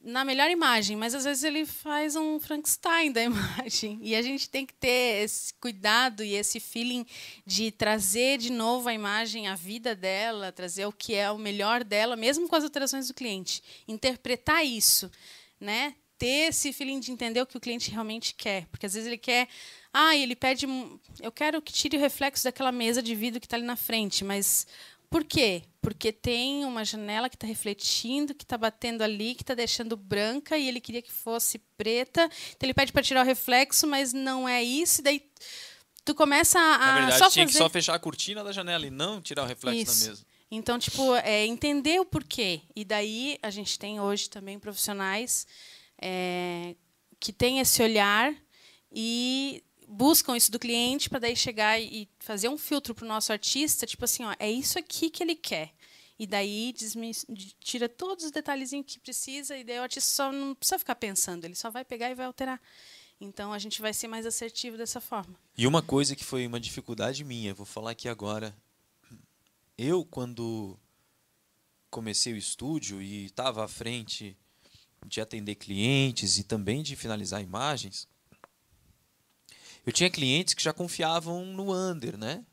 na melhor imagem, mas às vezes ele faz um Frankenstein da imagem. E a gente tem que ter esse cuidado e esse feeling de trazer de novo a imagem, a vida dela, trazer o que é o melhor dela, mesmo com as alterações do cliente. Interpretar isso, né? Ter esse feeling de entender o que o cliente realmente quer. Porque às vezes ele quer. Ah, ele pede. Eu quero que tire o reflexo daquela mesa de vidro que está ali na frente, mas por quê? Porque tem uma janela que está refletindo, que está batendo ali, que está deixando branca e ele queria que fosse preta. Então ele pede para tirar o reflexo, mas não é isso. E daí tu começa a. Na verdade, só tinha fazer... que só fechar a cortina da janela e não tirar o reflexo isso. da mesa. Então, tipo, é entender o porquê. E daí a gente tem hoje também profissionais é, que têm esse olhar e buscam isso do cliente para daí chegar e fazer um filtro para o nosso artista, tipo assim, ó, é isso aqui que ele quer. E daí tira todos os detalhezinhos que precisa e daí o artista só não precisa ficar pensando, ele só vai pegar e vai alterar. Então a gente vai ser mais assertivo dessa forma. E uma coisa que foi uma dificuldade minha, vou falar aqui agora. Eu quando comecei o estúdio e estava à frente de atender clientes e também de finalizar imagens, eu tinha clientes que já confiavam no under, né?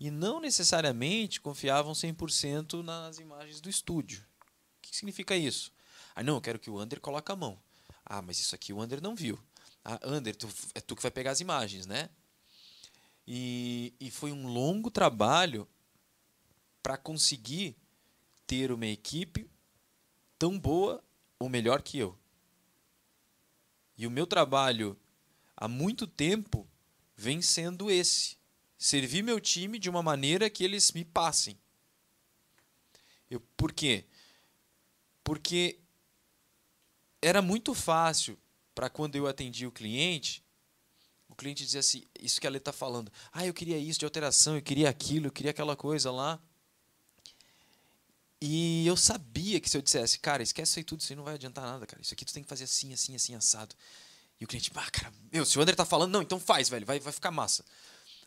E não necessariamente confiavam 100% nas imagens do estúdio. O que significa isso? Ah, não, eu quero que o under coloque a mão. Ah, mas isso aqui o under não viu. Ah, under, tu, é tu que vai pegar as imagens, né? E, e foi um longo trabalho para conseguir ter uma equipe tão boa ou melhor que eu. E o meu trabalho há muito tempo vem sendo esse: servir meu time de uma maneira que eles me passem. Eu, por quê? Porque era muito fácil para quando eu atendia o cliente, o cliente dizia assim: Isso que a Lê está falando, ah, eu queria isso de alteração, eu queria aquilo, eu queria aquela coisa lá. E eu sabia que se eu dissesse, cara, esquece isso aí tudo, isso aí não vai adiantar nada, cara. Isso aqui tu tem que fazer assim, assim, assim, assado. E o cliente, ah, cara, meu, se o André tá falando, não, então faz, velho, vai, vai ficar massa.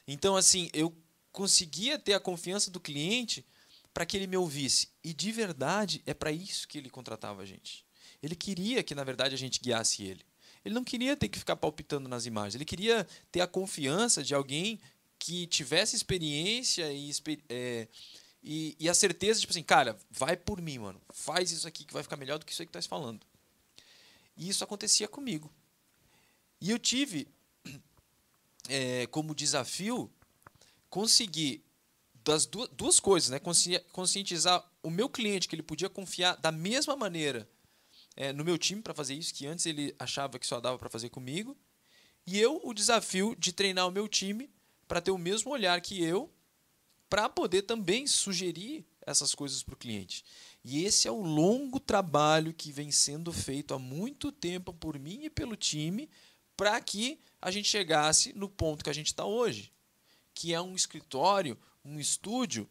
Então, assim, eu conseguia ter a confiança do cliente para que ele me ouvisse. E de verdade, é para isso que ele contratava a gente. Ele queria que, na verdade, a gente guiasse ele. Ele não queria ter que ficar palpitando nas imagens. Ele queria ter a confiança de alguém que tivesse experiência e, é, e, e, a certeza, tipo assim, cara, vai por mim, mano. Faz isso aqui que vai ficar melhor do que isso aí que tu tá falando. E isso acontecia comigo. E eu tive é, como desafio conseguir das duas, duas coisas, né? Conscientizar o meu cliente que ele podia confiar da mesma maneira é, no meu time para fazer isso, que antes ele achava que só dava para fazer comigo. E eu o desafio de treinar o meu time para ter o mesmo olhar que eu, para poder também sugerir essas coisas para o cliente. E esse é o longo trabalho que vem sendo feito há muito tempo por mim e pelo time para que a gente chegasse no ponto que a gente está hoje, que é um escritório, um estúdio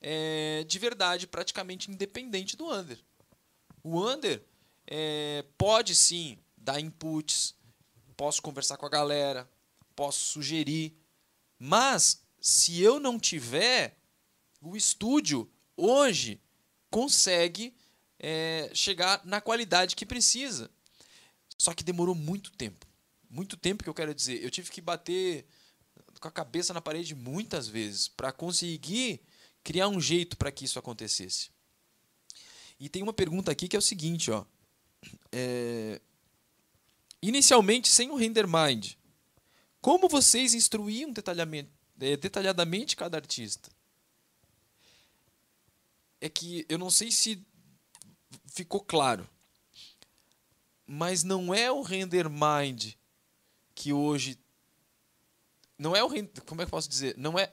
é, de verdade praticamente independente do Under. O Under é, pode sim dar inputs, posso conversar com a galera, posso sugerir, mas se eu não tiver, o estúdio hoje consegue é, chegar na qualidade que precisa. Só que demorou muito tempo. Muito tempo que eu quero dizer. Eu tive que bater com a cabeça na parede muitas vezes para conseguir criar um jeito para que isso acontecesse. E tem uma pergunta aqui que é o seguinte, ó. É, inicialmente, sem o render mind, como vocês instruíam é, detalhadamente cada artista? É que eu não sei se ficou claro, mas não é o render mind que hoje não é o como é que eu posso dizer? Não é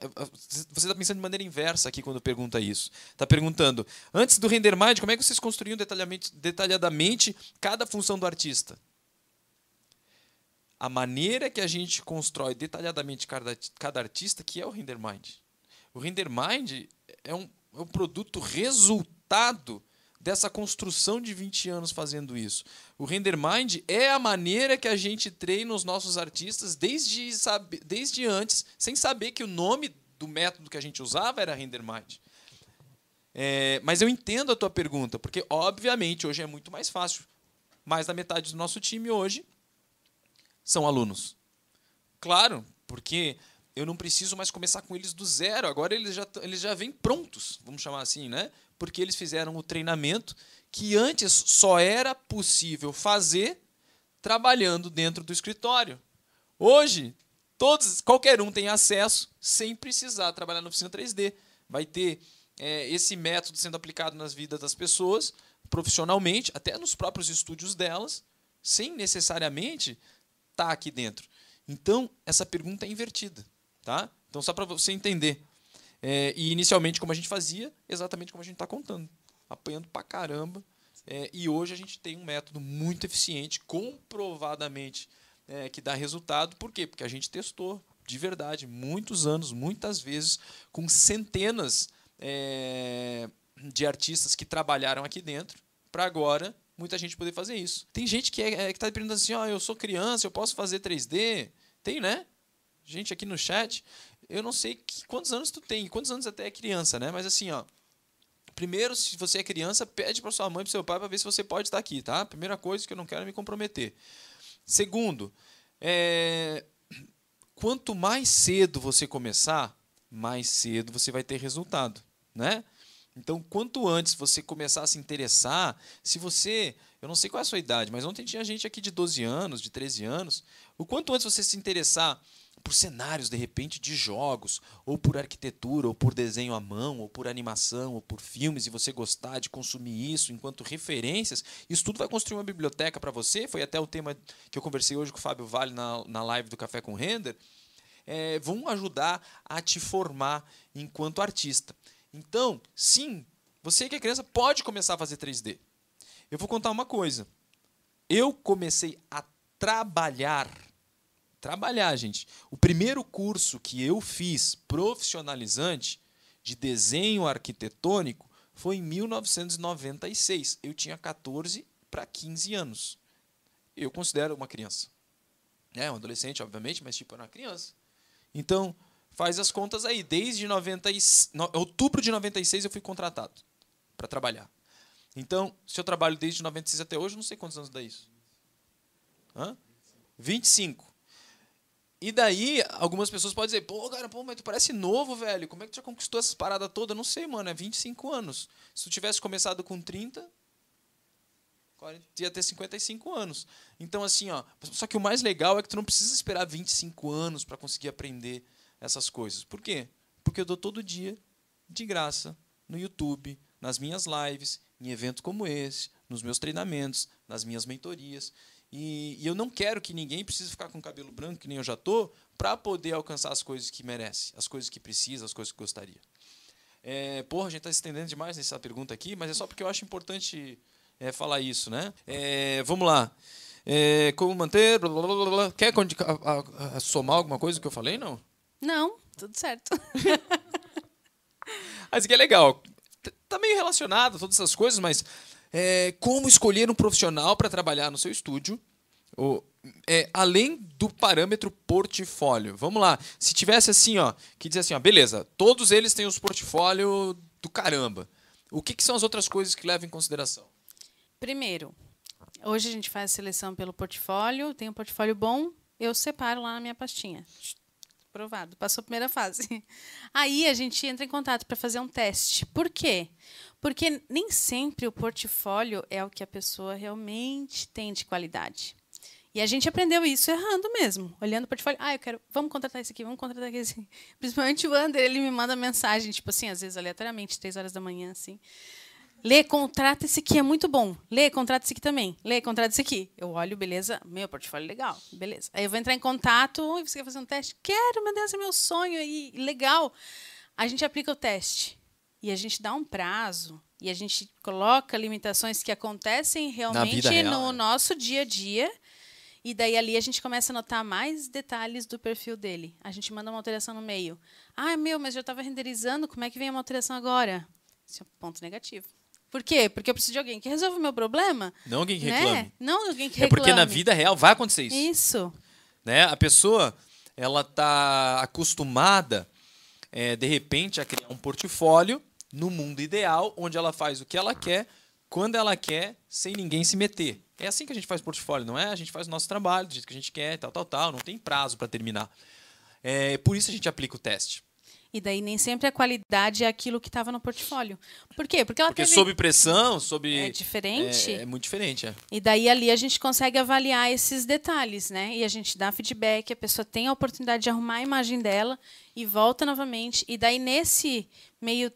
você está pensando de maneira inversa aqui quando pergunta isso. Está perguntando antes do render mind como é que vocês construíam detalhadamente cada função do artista? A maneira que a gente constrói detalhadamente cada, cada artista que é o render mind. O render mind é um, é um produto resultado dessa construção de 20 anos fazendo isso. O Render Mind é a maneira que a gente treina os nossos artistas desde, sabe, desde antes, sem saber que o nome do método que a gente usava era Render Mind. É, mas eu entendo a tua pergunta, porque obviamente hoje é muito mais fácil. Mais da metade do nosso time hoje são alunos. Claro, porque eu não preciso mais começar com eles do zero. Agora eles já, eles já vêm prontos, vamos chamar assim, né? porque eles fizeram o treinamento que antes só era possível fazer trabalhando dentro do escritório. Hoje, todos, qualquer um tem acesso sem precisar trabalhar na oficina 3D. Vai ter é, esse método sendo aplicado nas vidas das pessoas, profissionalmente, até nos próprios estúdios delas, sem necessariamente estar tá aqui dentro. Então, essa pergunta é invertida. Tá? Então, só para você entender. É, e inicialmente, como a gente fazia, exatamente como a gente está contando, apanhando pra caramba. É, e hoje a gente tem um método muito eficiente, comprovadamente é, que dá resultado. Por quê? Porque a gente testou de verdade, muitos anos, muitas vezes, com centenas é, de artistas que trabalharam aqui dentro, para agora muita gente poder fazer isso. Tem gente que é, é está perguntando assim: ó, oh, eu sou criança, eu posso fazer 3D? Tem, né? Gente aqui no chat eu não sei que, quantos anos tu tem, quantos anos até é criança, né? Mas assim, ó. Primeiro, se você é criança, pede para sua mãe, para seu pai, para ver se você pode estar aqui, tá? Primeira coisa que eu não quero é me comprometer. Segundo, é, quanto mais cedo você começar, mais cedo você vai ter resultado, né? Então, quanto antes você começar a se interessar, se você, eu não sei qual é a sua idade, mas ontem tinha gente aqui de 12 anos, de 13 anos, o quanto antes você se interessar por cenários, de repente, de jogos, ou por arquitetura, ou por desenho à mão, ou por animação, ou por filmes, e você gostar de consumir isso enquanto referências, isso tudo vai construir uma biblioteca para você. Foi até o tema que eu conversei hoje com o Fábio Vale na, na live do Café com Render. É, vão ajudar a te formar enquanto artista. Então, sim, você que é criança pode começar a fazer 3D. Eu vou contar uma coisa. Eu comecei a trabalhar trabalhar, gente. O primeiro curso que eu fiz profissionalizante de desenho arquitetônico foi em 1996. Eu tinha 14 para 15 anos. Eu considero uma criança. É, um adolescente, obviamente, mas tipo, era uma criança. Então, faz as contas aí. Desde 90 no, outubro de 96 eu fui contratado para trabalhar. Então, se eu trabalho desde 96 até hoje, não sei quantos anos dá isso. Hã? 25. E daí, algumas pessoas podem dizer, pô, cara, pô, mas tu parece novo, velho. Como é que tu já conquistou essas paradas todas? Não sei, mano, é 25 anos. Se tu tivesse começado com 30, ia ter 55 anos. Então, assim, ó. Só que o mais legal é que tu não precisa esperar 25 anos para conseguir aprender essas coisas. Por quê? Porque eu dou todo dia, de graça, no YouTube, nas minhas lives, em eventos como esse, nos meus treinamentos, nas minhas mentorias. E, e, eu não quero que ninguém precise ficar com cabelo branco, que nem eu já tô, para poder alcançar as coisas que merece, as coisas que precisa, as coisas que gostaria. É, porra, a gente está se estendendo demais nessa pergunta aqui, mas é só porque eu acho importante é, falar isso, né? É, vamos lá. É, como manter. Blá, blá, blá, Quer a, a, a, somar alguma coisa que eu falei, não? Não, tudo certo. mas que é legal. Tá meio relacionado todas essas coisas, mas é, como escolher um profissional para trabalhar no seu estúdio, ou, é, além do parâmetro portfólio. Vamos lá. Se tivesse assim, ó, que diz assim, ó, beleza, todos eles têm os portfólio do caramba. O que, que são as outras coisas que levam em consideração? Primeiro, hoje a gente faz a seleção pelo portfólio, tem um portfólio bom, eu separo lá na minha pastinha. Aprovado, passou a primeira fase. Aí a gente entra em contato para fazer um teste. Por quê? Porque nem sempre o portfólio é o que a pessoa realmente tem de qualidade. E a gente aprendeu isso errando mesmo, olhando o portfólio. Ah, eu quero, vamos contratar esse aqui, vamos contratar esse. Principalmente o Ander, ele me manda mensagem, tipo assim, às vezes aleatoriamente, três horas da manhã, assim. Lê, contrata esse aqui, é muito bom. Lê, contrata esse aqui também. Lê, contrata esse aqui. Eu olho, beleza, meu portfólio legal, beleza. Aí eu vou entrar em contato, e você quer fazer um teste? Quero, meu Deus, é meu sonho aí, legal. A gente aplica o teste e a gente dá um prazo e a gente coloca limitações que acontecem realmente real, no né? nosso dia a dia. E daí ali a gente começa a notar mais detalhes do perfil dele. A gente manda uma alteração no meio. Ah, meu, mas já estava renderizando, como é que vem uma alteração agora? Esse é um ponto negativo. Por quê? Porque eu preciso de alguém que resolva o meu problema. Não alguém que né? reclame. Não alguém que reclame. É porque na vida real vai acontecer isso. Isso. Né? A pessoa, ela tá acostumada, é, de repente, a criar um portfólio no mundo ideal, onde ela faz o que ela quer, quando ela quer, sem ninguém se meter. É assim que a gente faz portfólio, não é? A gente faz o nosso trabalho do jeito que a gente quer, tal, tal, tal, não tem prazo para terminar. É por isso a gente aplica o teste. E daí nem sempre a qualidade é aquilo que estava no portfólio. Por quê? Porque ela Porque teve... sob pressão, sob é diferente. É, é, muito diferente, é. E daí ali a gente consegue avaliar esses detalhes, né? E a gente dá feedback, a pessoa tem a oportunidade de arrumar a imagem dela e volta novamente. E daí nesse meio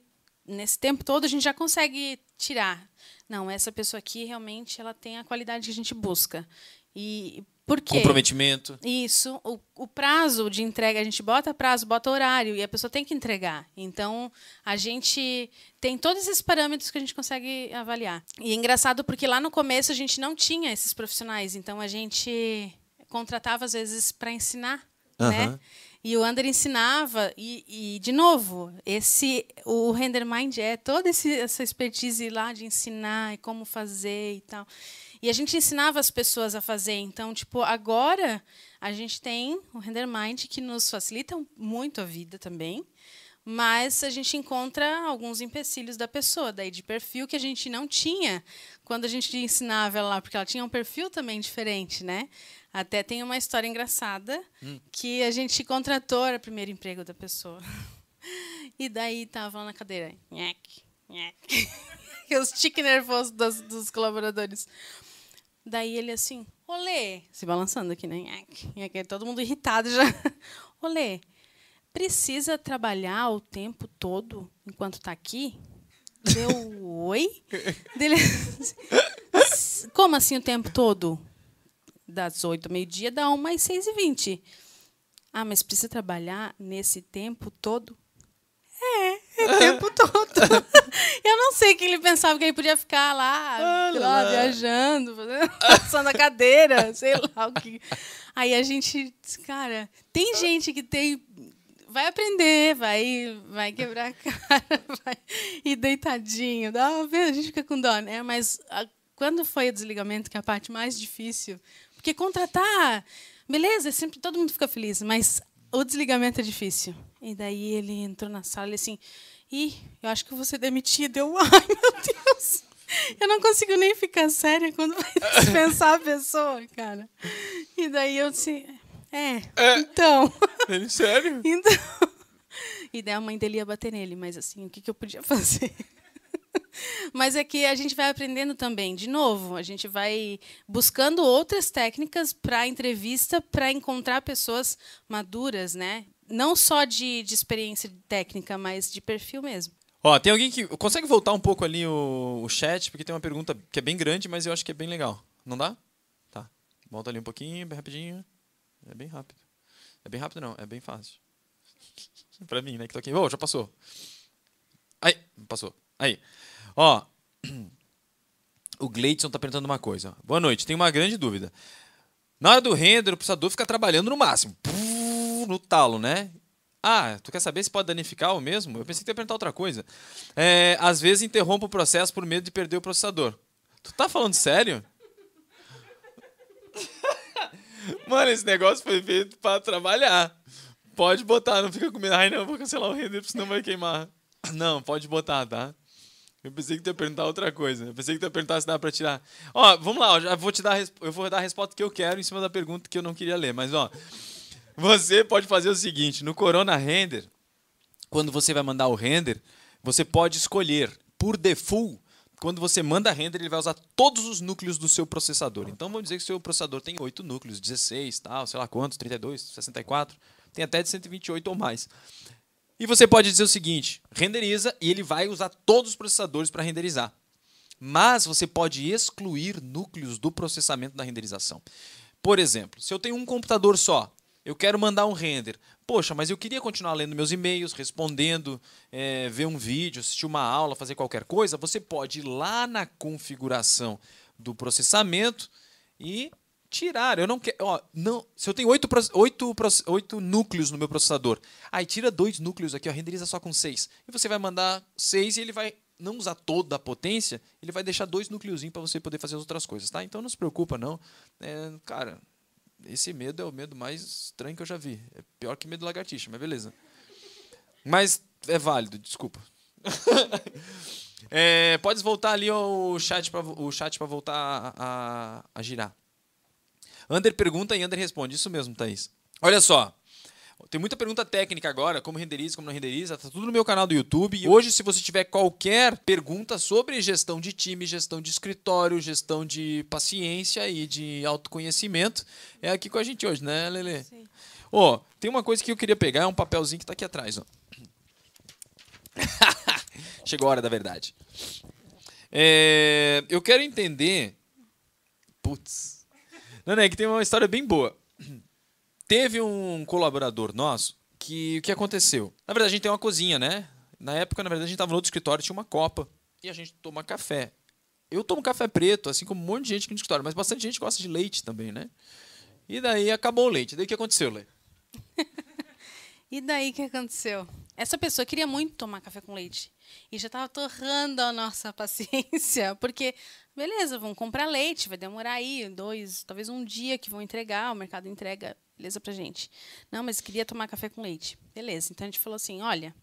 nesse tempo todo a gente já consegue tirar. Não, essa pessoa aqui realmente ela tem a qualidade que a gente busca. E por quê? Comprometimento. Isso. O, o prazo de entrega, a gente bota prazo, bota horário, e a pessoa tem que entregar. Então, a gente tem todos esses parâmetros que a gente consegue avaliar. E é engraçado porque lá no começo a gente não tinha esses profissionais, então a gente contratava às vezes para ensinar, uhum. né? E o Under ensinava, e, e, de novo, esse o Render Mind é toda esse, essa expertise lá de ensinar e como fazer e tal. E a gente ensinava as pessoas a fazer. Então, tipo, agora a gente tem o Render Mind que nos facilita muito a vida também. Mas a gente encontra alguns empecilhos da pessoa, daí de perfil que a gente não tinha quando a gente ensinava ela lá, porque ela tinha um perfil também diferente, né? Até tem uma história engraçada hum. que a gente contratou era o primeiro emprego da pessoa. E daí tava lá na cadeira. Nhec, nhec. Os tique nervosos dos, dos, colaboradores. Daí ele assim, olê, se balançando aqui, né? Nhec, todo mundo irritado já. Olê, precisa trabalhar o tempo todo enquanto está aqui? Deu oi? Dele, Como assim o tempo todo? das 8 ao meio-dia dá 1 às 6 e 20. Ah, mas precisa trabalhar nesse tempo todo? É, é o tempo todo. Eu não sei que ele pensava que ele podia ficar lá, lá, lá viajando, passando a cadeira, sei lá o que. Aí a gente, cara, tem gente que tem vai aprender, vai, vai quebrar a cara, vai ir deitadinho, dá uma vez, a gente fica com dó, né? Mas a, quando foi o desligamento, que é a parte mais difícil, porque contratar, beleza, sempre todo mundo fica feliz, mas o desligamento é difícil. E daí ele entrou na sala e assim, ih, eu acho que vou ser demitido. Eu, ai, meu Deus. Eu não consigo nem ficar séria quando vai dispensar a pessoa, cara. E daí eu disse, é, É. então. Ele, sério? Então. E daí a mãe dele ia bater nele, mas assim, o que, que eu podia fazer? Mas é que a gente vai aprendendo também, de novo, a gente vai buscando outras técnicas para entrevista, para encontrar pessoas maduras, né? Não só de, de experiência técnica, mas de perfil mesmo. Ó, tem alguém que. Consegue voltar um pouco ali o, o chat, porque tem uma pergunta que é bem grande, mas eu acho que é bem legal. Não dá? Tá. Volta ali um pouquinho, bem rapidinho. É bem rápido. É bem rápido, não, é bem fácil. pra mim, né? Que tô aqui. Ô, já passou. Aí, passou. Aí. Ó. O Gleidson tá perguntando uma coisa. Boa noite, tem uma grande dúvida. Na hora do render, o processador fica trabalhando no máximo. No talo, né? Ah, tu quer saber se pode danificar o mesmo? Eu pensei que ia perguntar outra coisa. É, às vezes interrompe o processo por medo de perder o processador. Tu tá falando sério? Mano, esse negócio foi feito pra trabalhar. Pode botar, não fica com medo. Ai, não, vou cancelar o render, senão vai queimar. Não, pode botar, tá? Eu pensei que tu ia perguntar outra coisa. Eu pensei que tu ia perguntar se dá pra tirar. Ó, vamos lá, eu já vou te dar eu vou dar a resposta que eu quero em cima da pergunta que eu não queria ler, mas ó, você pode fazer o seguinte, no Corona Render, quando você vai mandar o render, você pode escolher por default, quando você manda render, ele vai usar todos os núcleos do seu processador. Então vamos dizer que o seu processador tem 8 núcleos, 16, tal, sei lá quantos, 32, 64, tem até de 128 ou mais. E você pode dizer o seguinte: renderiza e ele vai usar todos os processadores para renderizar. Mas você pode excluir núcleos do processamento da renderização. Por exemplo, se eu tenho um computador só, eu quero mandar um render. Poxa, mas eu queria continuar lendo meus e-mails, respondendo, eh, ver um vídeo, assistir uma aula, fazer qualquer coisa. Você pode ir lá na configuração do processamento e tirar. Eu não quero. Não, se eu tenho oito, oito, oito núcleos no meu processador, aí tira dois núcleos aqui, ó, renderiza só com seis. E você vai mandar seis e ele vai não usar toda a potência, ele vai deixar dois núcleozinhos para você poder fazer as outras coisas, tá? Então não se preocupa, não. É, cara, esse medo é o medo mais estranho que eu já vi. É pior que medo de lagartixa, mas beleza. Mas é válido, desculpa. É, podes voltar ali o chat para o chat para voltar a, a, a girar. Ander pergunta e Ander responde. Isso mesmo, Thaís. Olha só. Tem muita pergunta técnica agora, como renderiza, como não renderiza, tá tudo no meu canal do YouTube. E hoje, se você tiver qualquer pergunta sobre gestão de time, gestão de escritório, gestão de paciência e de autoconhecimento, é aqui com a gente hoje, né, Lele? Sim. Ó, tem uma coisa que eu queria pegar, é um papelzinho que tá aqui atrás, ó. Chegou a hora da verdade. É, eu quero entender. Putz. Não, não, é que tem uma história bem boa. Teve um colaborador nosso que o que aconteceu? Na verdade, a gente tem uma cozinha, né? Na época, na verdade, a gente tava no outro escritório, tinha uma copa e a gente toma café. Eu tomo café preto, assim como um monte de gente aqui no escritório, mas bastante gente gosta de leite também, né? E daí acabou o leite. Daí o que aconteceu, Lê? E daí o que aconteceu? Essa pessoa queria muito tomar café com leite. E já estava torrando a nossa paciência. Porque, beleza, vão comprar leite, vai demorar aí dois, talvez um dia que vão entregar, o mercado entrega, beleza pra gente. Não, mas queria tomar café com leite. Beleza. Então a gente falou assim: olha,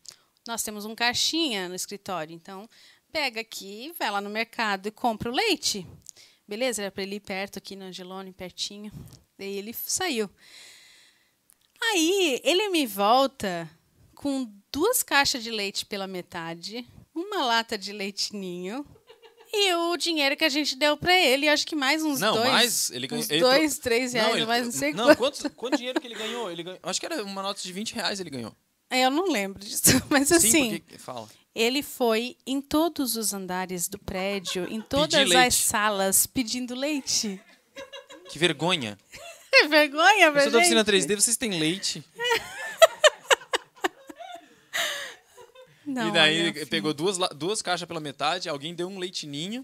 nós temos um caixinha no escritório, então pega aqui, vai lá no mercado e compra o leite. Beleza? Era para ele ir perto aqui no Angelone, pertinho. Daí ele saiu. Aí ele me volta com duas caixas de leite pela metade, uma lata de leite ninho e o dinheiro que a gente deu pra ele. Acho que mais uns Não, dois. mais, ele ganhou- Uns ele dois, três reais, ele- mais não sei Não, quanto. quanto, quanto dinheiro que ele ganhou? Ele ganhou? Acho que era uma nota de 20 reais ele ganhou. Eu não lembro disso, mas assim. Sim, porque... Fala. Ele foi em todos os andares do prédio, em todas as leite. salas, pedindo leite. Que vergonha. É vergonha, pra sou da oficina gente? 3D, vocês têm leite. Não, e daí olha, filho. pegou duas, duas caixas pela metade, alguém deu um leitinho.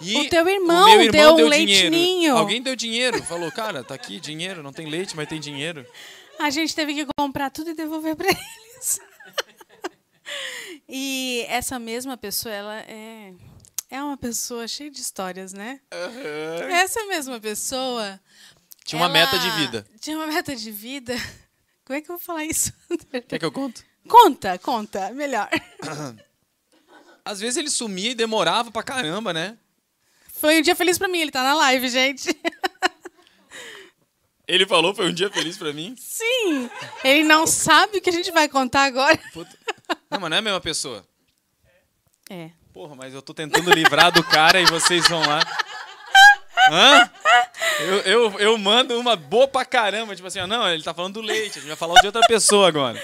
E O teu irmão meu irmão deu um dinheiro. leitinho. Alguém deu dinheiro. Falou, cara, tá aqui dinheiro, não tem leite, mas tem dinheiro. A gente teve que comprar tudo e devolver para eles. e essa mesma pessoa, ela é, é uma pessoa cheia de histórias, né? Essa mesma pessoa. Tinha uma meta de vida. Tinha uma meta de vida. Como é que eu vou falar isso? Quer que eu conte? Conta, conta, melhor. Às vezes ele sumia e demorava pra caramba, né? Foi um dia feliz pra mim, ele tá na live, gente. Ele falou, foi um dia feliz pra mim. Sim! Ele não sabe o que a gente vai contar agora. Puta. Não, mas não é a mesma pessoa. É. Porra, mas eu tô tentando livrar do cara e vocês vão lá. Hã? Eu, eu, eu mando uma boa pra caramba. Tipo assim, ó, não, ele tá falando do leite. A gente vai falar de outra pessoa agora.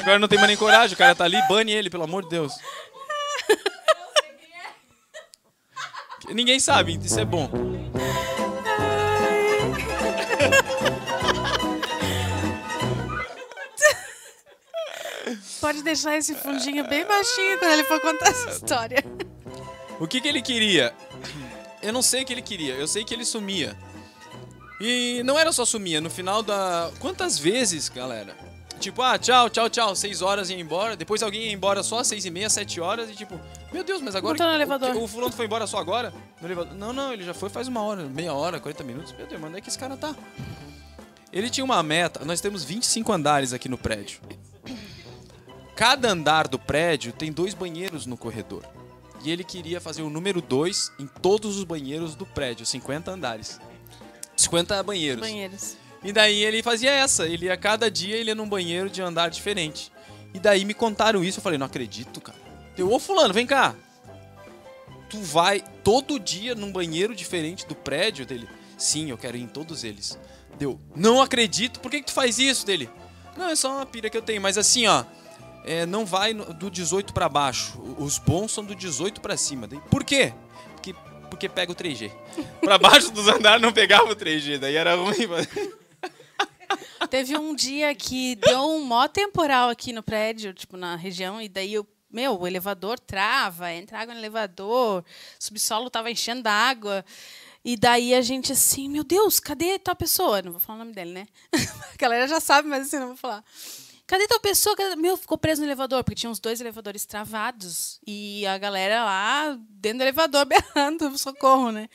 Agora não tem mais nem coragem. O cara tá ali, bane ele, pelo amor de Deus. Ninguém sabe, isso é bom. Pode deixar esse fundinho bem baixinho quando ele for contar essa história. O que, que ele queria? Eu não sei o que ele queria, eu sei que ele sumia. E não era só sumia, no final da. Quantas vezes, galera? Tipo, ah, tchau, tchau, tchau, seis horas ia embora. Depois alguém ia embora só às seis e meia, sete horas. E tipo, meu Deus, mas agora. No o- elevador. O, fulano foi embora só agora? No elevador? Não, não, ele já foi faz uma hora, meia hora, 40 minutos. Meu Deus, mas onde é que esse cara tá? Ele tinha uma meta. Nós temos 25 andares aqui no prédio. Cada andar do prédio tem dois banheiros no corredor. E ele queria fazer o número 2 em todos os banheiros do prédio, 50 andares. 50 banheiros. Banheiros. E daí ele fazia essa, ele ia cada dia ele ia num banheiro de andar diferente. E daí me contaram isso, eu falei, não acredito, cara. Eu, ô fulano, vem cá. Tu vai todo dia num banheiro diferente do prédio dele? Sim, eu quero ir em todos eles. Deu, não acredito, por que, que tu faz isso dele? Não, é só uma pira que eu tenho, mas assim, ó. é, não vai do 18 pra baixo. Os bons são do 18 pra cima. Por quê? Porque, pega o 3G. Pra baixo dos andares não pegava o 3G, daí era ruim. mas- Teve um dia que deu um mó temporal aqui no prédio, tipo, na região, e daí eu. Meu, o elevador trava, entra água no elevador, subsolo tava enchendo d'água. E daí a gente assim, meu Deus, cadê tal pessoa? Não vou falar o nome dele, né? a galera já sabe, mas assim, não vou falar. Cadê tal pessoa? Cadê- Meu, ficou preso no elevador, porque tinha uns dois elevadores travados. E a galera lá dentro do elevador berrando, socorro, né?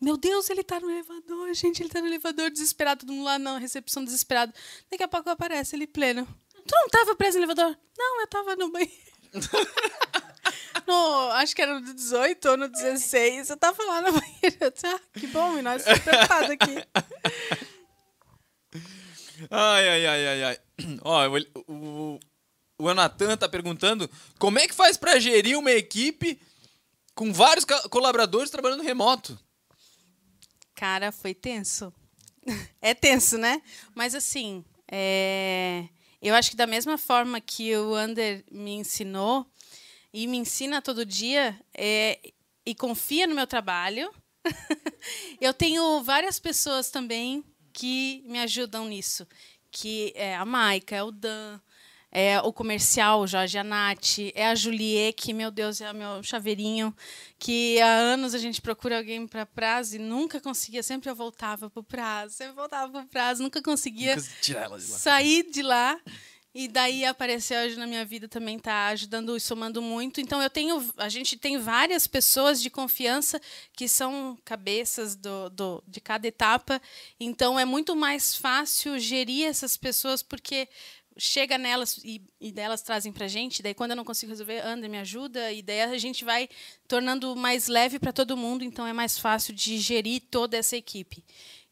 Meu Deus, ele tá no elevador, gente, ele tá no elevador, desesperado, todo mundo lá na recepção desesperado. Daqui a pouco aparece ele pleno. Tu não tava preso no elevador? Não, eu tava no banheiro. no, acho que era no 18 ou no 16. Eu tava lá no banheiro. Ah, que bom, e nós preparados aqui. Ai, ai, ai, ai, ai. Ó, o, o, o Anatan tá perguntando como é que faz pra gerir uma equipe com vários colaboradores trabalhando remoto. Cara, foi tenso. É tenso, né? Mas assim, é, eu acho que da mesma forma que o Ander me ensinou e me ensina todo dia é, e confia no meu trabalho, eu tenho várias pessoas também que me ajudam nisso, que é a Maica, é o Dan, é o comercial, o Jorge Anati, é a Julie, que, meu Deus, é o meu chaveirinho, que há anos a gente procura alguém para prazo e nunca conseguia, sempre eu voltava para o prazo, sempre voltava para o prazo, nunca conseguia ela de sair de lá. E daí apareceu hoje na minha vida também tá ajudando e somando muito. Então eu tenho, a gente tem várias pessoas de confiança que são cabeças do, do, de cada etapa. Então é muito mais fácil gerir essas pessoas porque chega nelas e, e delas trazem pra gente. Daí quando eu não consigo resolver, anda, me ajuda. E daí a gente vai tornando mais leve para todo mundo. Então é mais fácil de gerir toda essa equipe.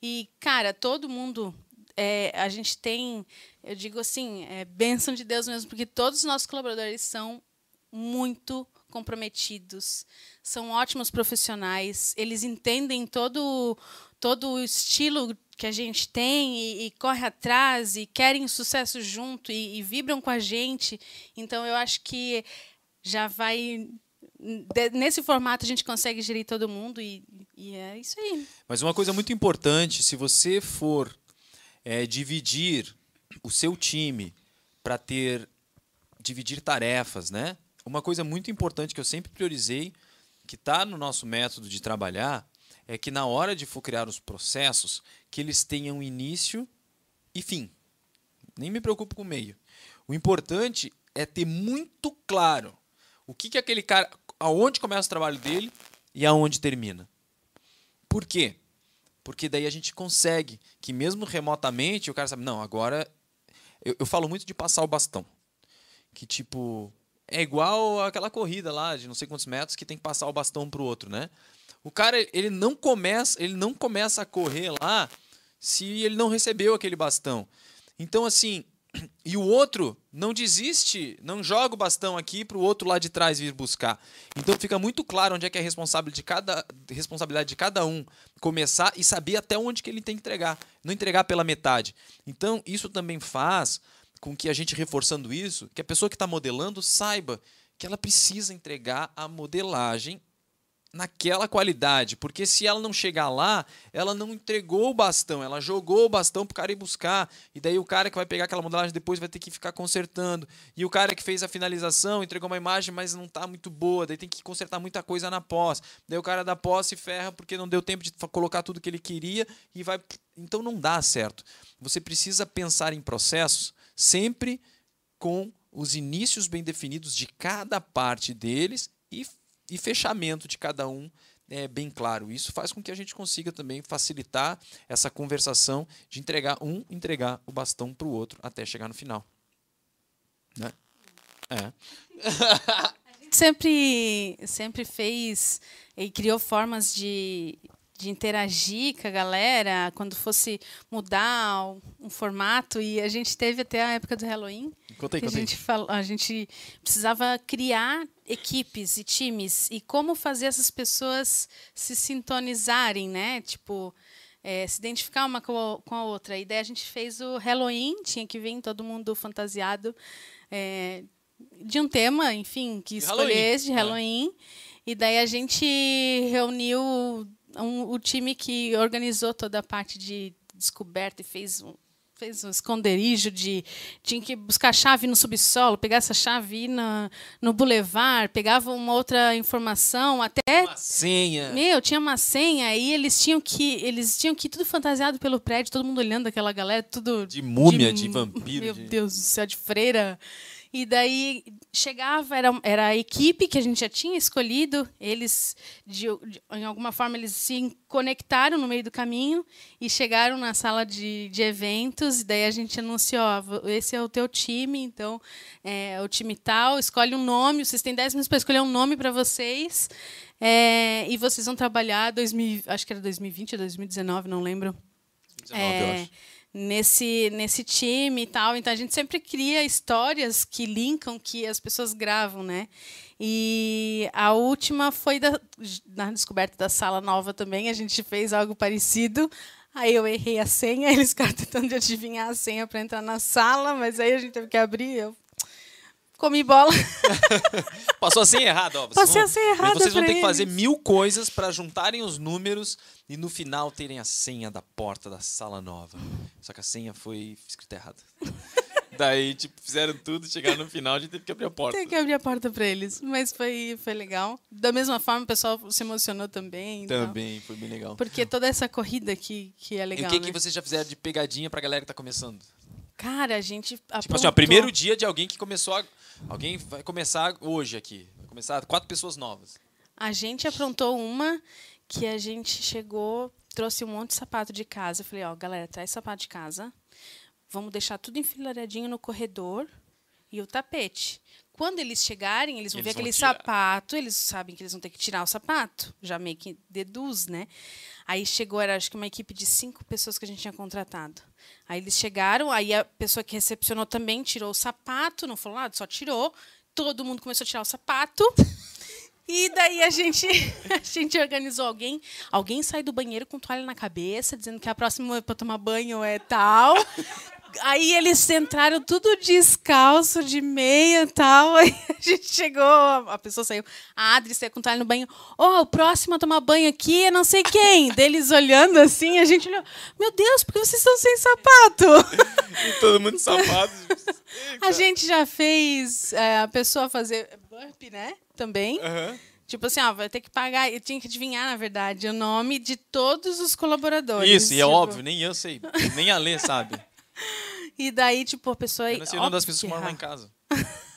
E cara, todo mundo é, a gente tem, eu digo assim, é bênção de Deus mesmo, porque todos os nossos colaboradores são muito comprometidos, são ótimos profissionais, eles entendem todo, todo o estilo que a gente tem e, e corre atrás e querem sucesso junto e, e vibram com a gente. Então eu acho que já vai nesse formato a gente consegue gerir todo mundo e, e é isso aí. Mas uma coisa muito importante, se você for é, dividir o seu time para ter dividir tarefas, né? Uma coisa muito importante que eu sempre priorizei, que está no nosso método de trabalhar, é que na hora de for criar os processos, que eles tenham início e fim. Nem me preocupo com o meio. O importante é ter muito claro o que, que aquele cara, aonde começa o trabalho dele e aonde termina. Por quê? Porque daí a gente consegue que mesmo remotamente o cara sabe, não, agora eu, eu falo muito de passar o bastão. que tipo é igual aquela corrida lá de não sei quantos metros que tem que passar o bastão pro outro, né? O cara ele não começa, ele não começa a correr lá se ele não recebeu aquele bastão. Então assim, e o outro não desiste, não joga o bastão aqui para o outro lá de trás vir buscar. Então fica muito claro onde é que é a responsabilidade de cada, responsabilidade de cada um começar e saber até onde que ele tem que entregar, não entregar pela metade. Então isso também faz com que a gente reforçando isso, que a pessoa que está modelando saiba que ela precisa entregar a modelagem naquela qualidade, porque se ela não chegar lá, ela não entregou o bastão, ela jogou o bastão pro cara ir buscar, e daí o cara que vai pegar aquela modelagem depois vai ter que ficar consertando, e o cara que fez a finalização entregou uma imagem, mas não tá muito boa, daí tem que consertar muita coisa na pós, daí o cara da pós se ferra porque não deu tempo de colocar tudo que ele queria e vai, então não dá certo. Você precisa pensar em processos sempre com os inícios bem definidos de cada parte deles e e fechamento de cada um é bem claro. Isso faz com que a gente consiga também facilitar essa conversação de entregar um, entregar o bastão para o outro até chegar no final. Né? É. A gente sempre, sempre fez e criou formas de, de interagir com a galera quando fosse mudar um formato e a gente teve até a época do Halloween Conta aí, que conta a gente falou, a gente precisava criar equipes e times e como fazer essas pessoas se sintonizarem, né? Tipo, é, se identificar uma com a outra. E daí a gente fez o Halloween, tinha que vir todo mundo fantasiado é, de um tema, enfim, que De Halloween, escolhesse de é. Halloween. E daí a gente reuniu um- o time que organizou toda a parte de descoberta e fez um, fez um esconderijo de tinha que buscar chave no subsolo, pegar essa chave na, no bulevar, pegava uma outra informação, até Uma senha. meu, tinha uma senha e eles tinham que eles tinham que ir tudo fantasiado pelo prédio, todo mundo olhando aquela galera, tudo De múmia, de vampiro, Meu de- Deus do céu, de freira. E daí chegava, era, era a equipe que a gente já tinha escolhido, eles, de, de- em alguma forma, eles se conectaram no meio do caminho e chegaram na sala de, de eventos, e daí a gente anunciou, esse é o teu time, então, é o time tal, escolhe um nome, vocês têm 10 minutos para escolher um nome para vocês, é, e vocês vão trabalhar, 2000, acho que era 2020 ou 2019, não lembro, 19, eu é, acho. Nesse, nesse time e tal. Então a gente sempre cria histórias que linkam, que as pessoas gravam, né? E a última foi da, na descoberta da sala nova também. A gente fez algo parecido. Aí eu errei a senha, eles ficaram tentando adivinhar a senha para entrar na sala, mas aí a gente teve que abrir. Eu comi bola. Passou a senha errada, ó. Vocês Passei vão- a senha errada Mas vocês vão pra ter que fazer eles. mil coisas para juntarem os números e no final terem a senha da porta da sala nova. Só que a senha foi escrita errada. Daí, tipo, fizeram tudo, chegaram no final, a gente teve que abrir a porta. Teve que abrir a porta para eles. Mas foi, foi legal. Da mesma forma, o pessoal se emocionou também. e tal. Também, foi bem legal. Porque toda essa corrida que, que é e legal. o que, né? que vocês já fizeram de pegadinha pra galera que tá começando? Cara, a gente. Tipo assim, ó, aprontou. primeiro dia de alguém que começou a... Alguém vai começar hoje aqui. Vai começar quatro pessoas novas. A gente aprontou uma que a gente chegou, trouxe um monte de sapato de casa. Eu falei, ó, galera, traz sapato de casa. Vamos deixar tudo enfileiradinho no corredor e o tapete. Quando eles chegarem, eles vão Eles ver vão aquele tirar. sapato, eles sabem que eles vão ter que tirar o sapato. Já meio que deduz, né? Aí chegou, era acho que uma equipe de cinco pessoas que a gente tinha contratado. Aí eles chegaram, aí a pessoa que recepcionou também tirou o sapato, não falou nada, só tirou. Todo mundo começou a tirar o sapato. E daí a gente, a gente organizou alguém. Alguém sai do banheiro com toalha na cabeça, dizendo que a próxima para tomar banho é tal. Aí eles entraram tudo descalço, de meia e tal. Aí a gente chegou, a pessoa saiu. A Adri saiu com toalha no banho. Ó, o próximo a tomar banho aqui é não sei quem. Deles olhando assim, a gente olhou. Meu Deus, por que vocês estão sem sapato? E todo mundo sapato. A gente já fez é, a pessoa fazer burp, né? Também. Aham. Tipo assim, ó, vai ter que pagar. Eu tinha que adivinhar, na verdade, o nome de todos os colaboradores. Isso, e é tipo, óbvio, nem eu sei. Nem a Lê sabe. E daí, tipo, a pessoa. Eu não sei o nome das pessoas que moram lá em casa.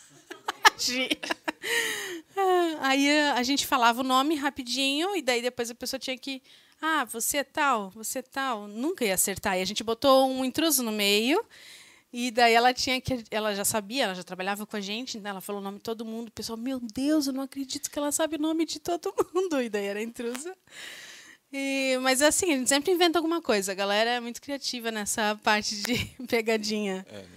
Aí eh, a gente falava o nome rapidinho, e daí depois a pessoa tinha que. Ah, você é tal, você é tal. Nunca ia acertar. E a gente botou um intruso no meio. E daí ela tinha que. Ela já sabia, ela já trabalhava com a gente, então ela falou o nome de todo mundo. O pessoal, meu Deus, eu não acredito que ela sabe o nome de todo mundo. E daí era intrusa. E, mas assim, a gente sempre inventa alguma coisa. A galera é muito criativa nessa parte de pegadinha. É, né?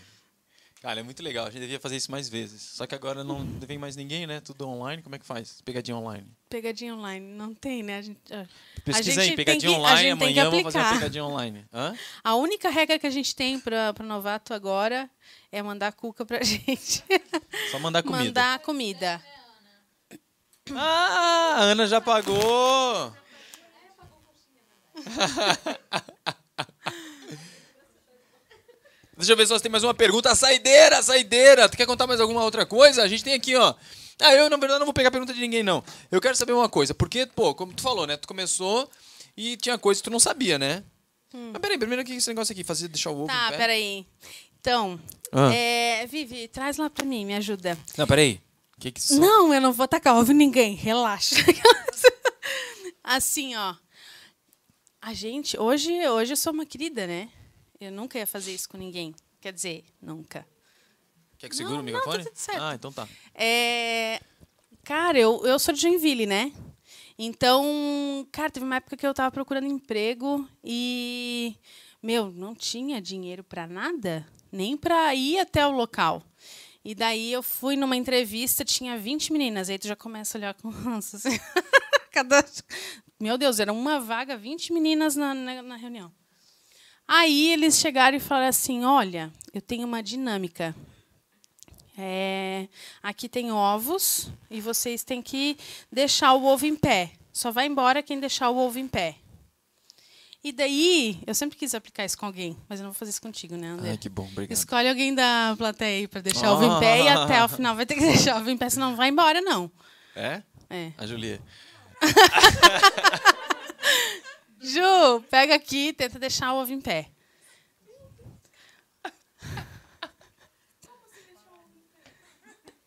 Cara, é muito legal. A gente devia fazer isso mais vezes. Só que agora não vem mais ninguém, né? Tudo online. Como é que faz? Pegadinha online. Pegadinha online. Não tem, né? A gente, a Pesquisa aí, gente pegadinha tem que- a online. que Amanhã vamos fazer uma pegadinha online. Hã? A única regra que a gente tem para novato agora é mandar cuca pra gente. Só mandar comida. Mandar comida. Ah, a Ana já pagou. Deixa eu ver se tem mais uma pergunta. A saideira, a saideira. Tu quer contar mais alguma outra coisa? A gente tem aqui, ó. Ah, eu, na verdade, não vou pegar pergunta de ninguém, não. Eu quero saber uma coisa. Porque, pô, como tu falou, né? Tu começou e tinha coisa que tu não sabia, né? Mas peraí, primeiro o que é esse negócio aqui? Fazer deixar o ovo Hum. Tá, peraí. Então, Ah. é, Vivi, traz lá pra mim, me ajuda. Não, peraí. Que que. Não, eu não vou tacar ovo em ninguém, relaxa. assim, ó. A gente, hoje, hoje eu sou uma querida, né? Eu nunca ia fazer isso com ninguém. Quer dizer, nunca. Quer que segure Não, o não, microfone? tá tudo certo. Ah, então tá. É, cara, eu, eu sou de Joinville, né? Então, cara, teve uma época que eu tava procurando emprego e, meu, não tinha dinheiro para nada, nem para ir até o local. E daí eu fui numa entrevista, tinha 20 meninas, aí tu já começa a olhar com nossa, assim, cada Meu Deus, era uma vaga, 20 meninas na, na, na reunião. Aí eles chegaram e falaram assim: "Olha, eu tenho uma dinâmica. É, aqui tem ovos e vocês têm que deixar o ovo em pé. Só vai embora quem deixar o ovo em pé. E daí, eu sempre quis aplicar isso com alguém, mas eu não vou fazer isso contigo, né, André? Ai, que bom, obrigado. Escolhe alguém da plateia aí pra deixar o ovo em pé e Ah. até o final vai ter que deixar o ovo em pé, senão não vai embora, não. É? É. A Julia. Ju, pega aqui e tenta deixar o ovo em pé.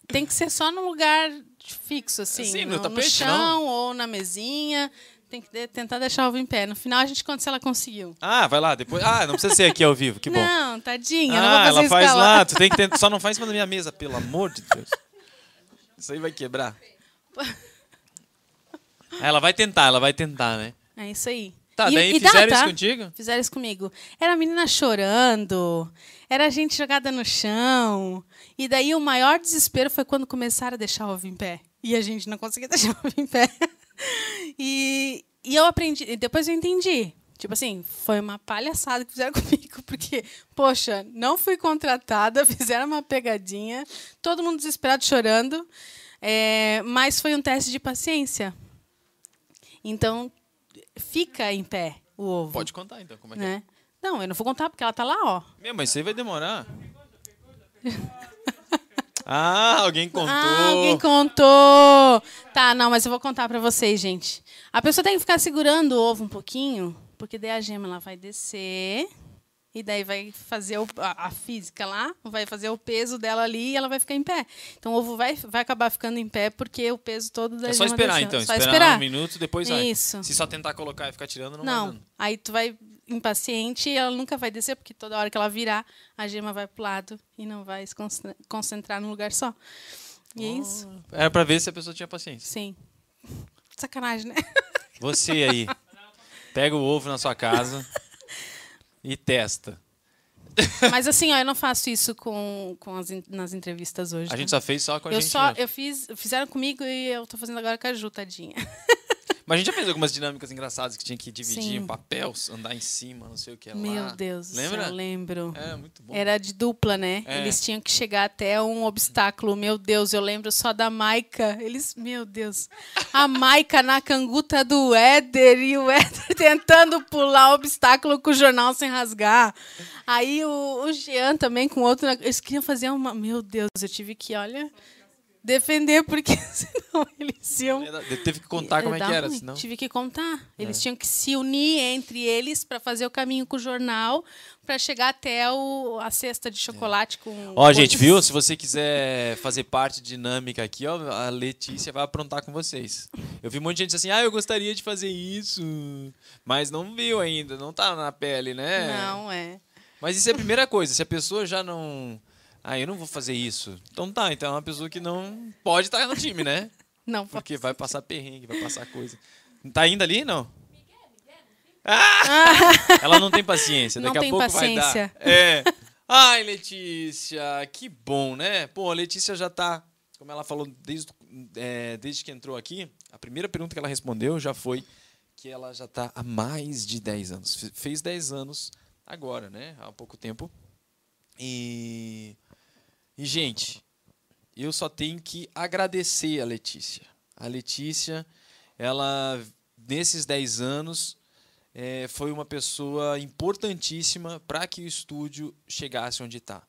Tem que ser só no lugar fixo, assim. Assim, no no, tapete, chão não? ou na mesinha. Tem que de- tentar deixar o ovo em pé. No final a gente conta se ela conseguiu. Ah, vai lá, depois. Ah, não precisa ser aqui ao vivo, que bom. Não, tadinha, ah, ela faz lá, tu tem que tentar. Só não faz em cima da minha mesa, pelo amor de Deus. Isso aí vai quebrar. Ela vai tentar, ela vai tentar, né? É isso aí. Tá, E- daí e dá, fizeram tá? isso contigo? Fizeram isso comigo. Era a menina chorando, era a gente jogada no chão. E daí o maior desespero foi quando começaram a deixar o ovo em pé. E a gente não conseguia deixar o ovo em pé. E, e eu aprendi, e depois eu entendi. Tipo assim, foi uma palhaçada que fizeram comigo, porque, poxa, não fui contratada, fizeram uma pegadinha, todo mundo desesperado chorando, é, mas foi um teste de paciência. Então, fica em pé o ovo. Pode contar então, como é que é. né? Não, eu não vou contar porque ela tá lá, ó. Meu, mas isso aí vai demorar. ah, alguém contou. Ah, alguém contou. Tá, não, mas eu vou contar pra vocês, gente. A pessoa tem que ficar segurando o ovo um pouquinho, porque daí a gema ela vai descer e daí vai fazer o- a, a física lá, vai fazer o peso dela ali e ela vai ficar em pé. Então o ovo vai, vai acabar ficando em pé porque o peso todo da É só esperar então, Só esperar, esperar. um minuto, depois vai. Isso. Se só tentar colocar e ficar tirando, não, vai Não, aí tu vai impaciente e ela nunca vai descer, porque toda hora que ela virar, a gema vai pro lado e não vai se concentra- concentrar num lugar só. E é isso. Era pra ver se a pessoa tinha paciência. Sim. Sacanagem, né? Você aí, pega o ovo na sua casa e testa. Mas assim, ó, eu não faço isso com, com as, nas entrevistas hoje. A gente tá? só fez só com a eu gente só, mesmo. eu fiz, fizeram comigo e eu tô fazendo agora com a Ju, tadinha. Mas a gente já fez algumas dinâmicas engraçadas que tinha que dividir Sim. em papel, andar em cima, não sei o que lá. Meu Deus Lembra? eu lembro. É, muito bom. Era de dupla, né? É. Eles tinham que chegar até um obstáculo. Meu Deus, eu lembro só da Maica. Eles, meu Deus. A Maica na canguta do Éder e o Éder tentando pular o obstáculo com o jornal sem rasgar. Aí o, o Jean também com outro. Eles queriam fazer uma. Meu Deus, eu tive que, olha, defender, porque senão eles iam. Teve que contar como é que era, ruim. senão... Tive que contar. Eles É. tinham que se unir entre eles para fazer o caminho com o jornal, para chegar até o, a cesta de chocolate com. É. Ó, gente, viu? Se você quiser fazer parte dinâmica aqui, ó, a Letícia vai aprontar com vocês. Eu vi um monte de gente assim, ah, eu gostaria de fazer isso. Mas não viu ainda, não tá na pele, né? Não, é. Mas isso é a primeira coisa. Se a pessoa já não. Ah, eu não vou fazer isso. Então tá, então é uma pessoa que não pode estar no time, né? Não, Porque vai passar perrengue, vai passar coisa. Tá indo ali, não? Ah! Ela não tem paciência. Não Daqui tem a pouco paciência. vai dar. É. Ai, Letícia, que bom, né? Pô, a Letícia já tá, como ela falou desde, é, desde que entrou aqui, a primeira pergunta que ela respondeu já foi que ela já tá há mais de 10 anos. Fe- Fez 10 anos agora, né? Há pouco tempo. E, e gente, eu só tenho que agradecer a Letícia. A Letícia, ela, nesses 10 anos, eh, foi uma pessoa importantíssima para que o estúdio chegasse onde está.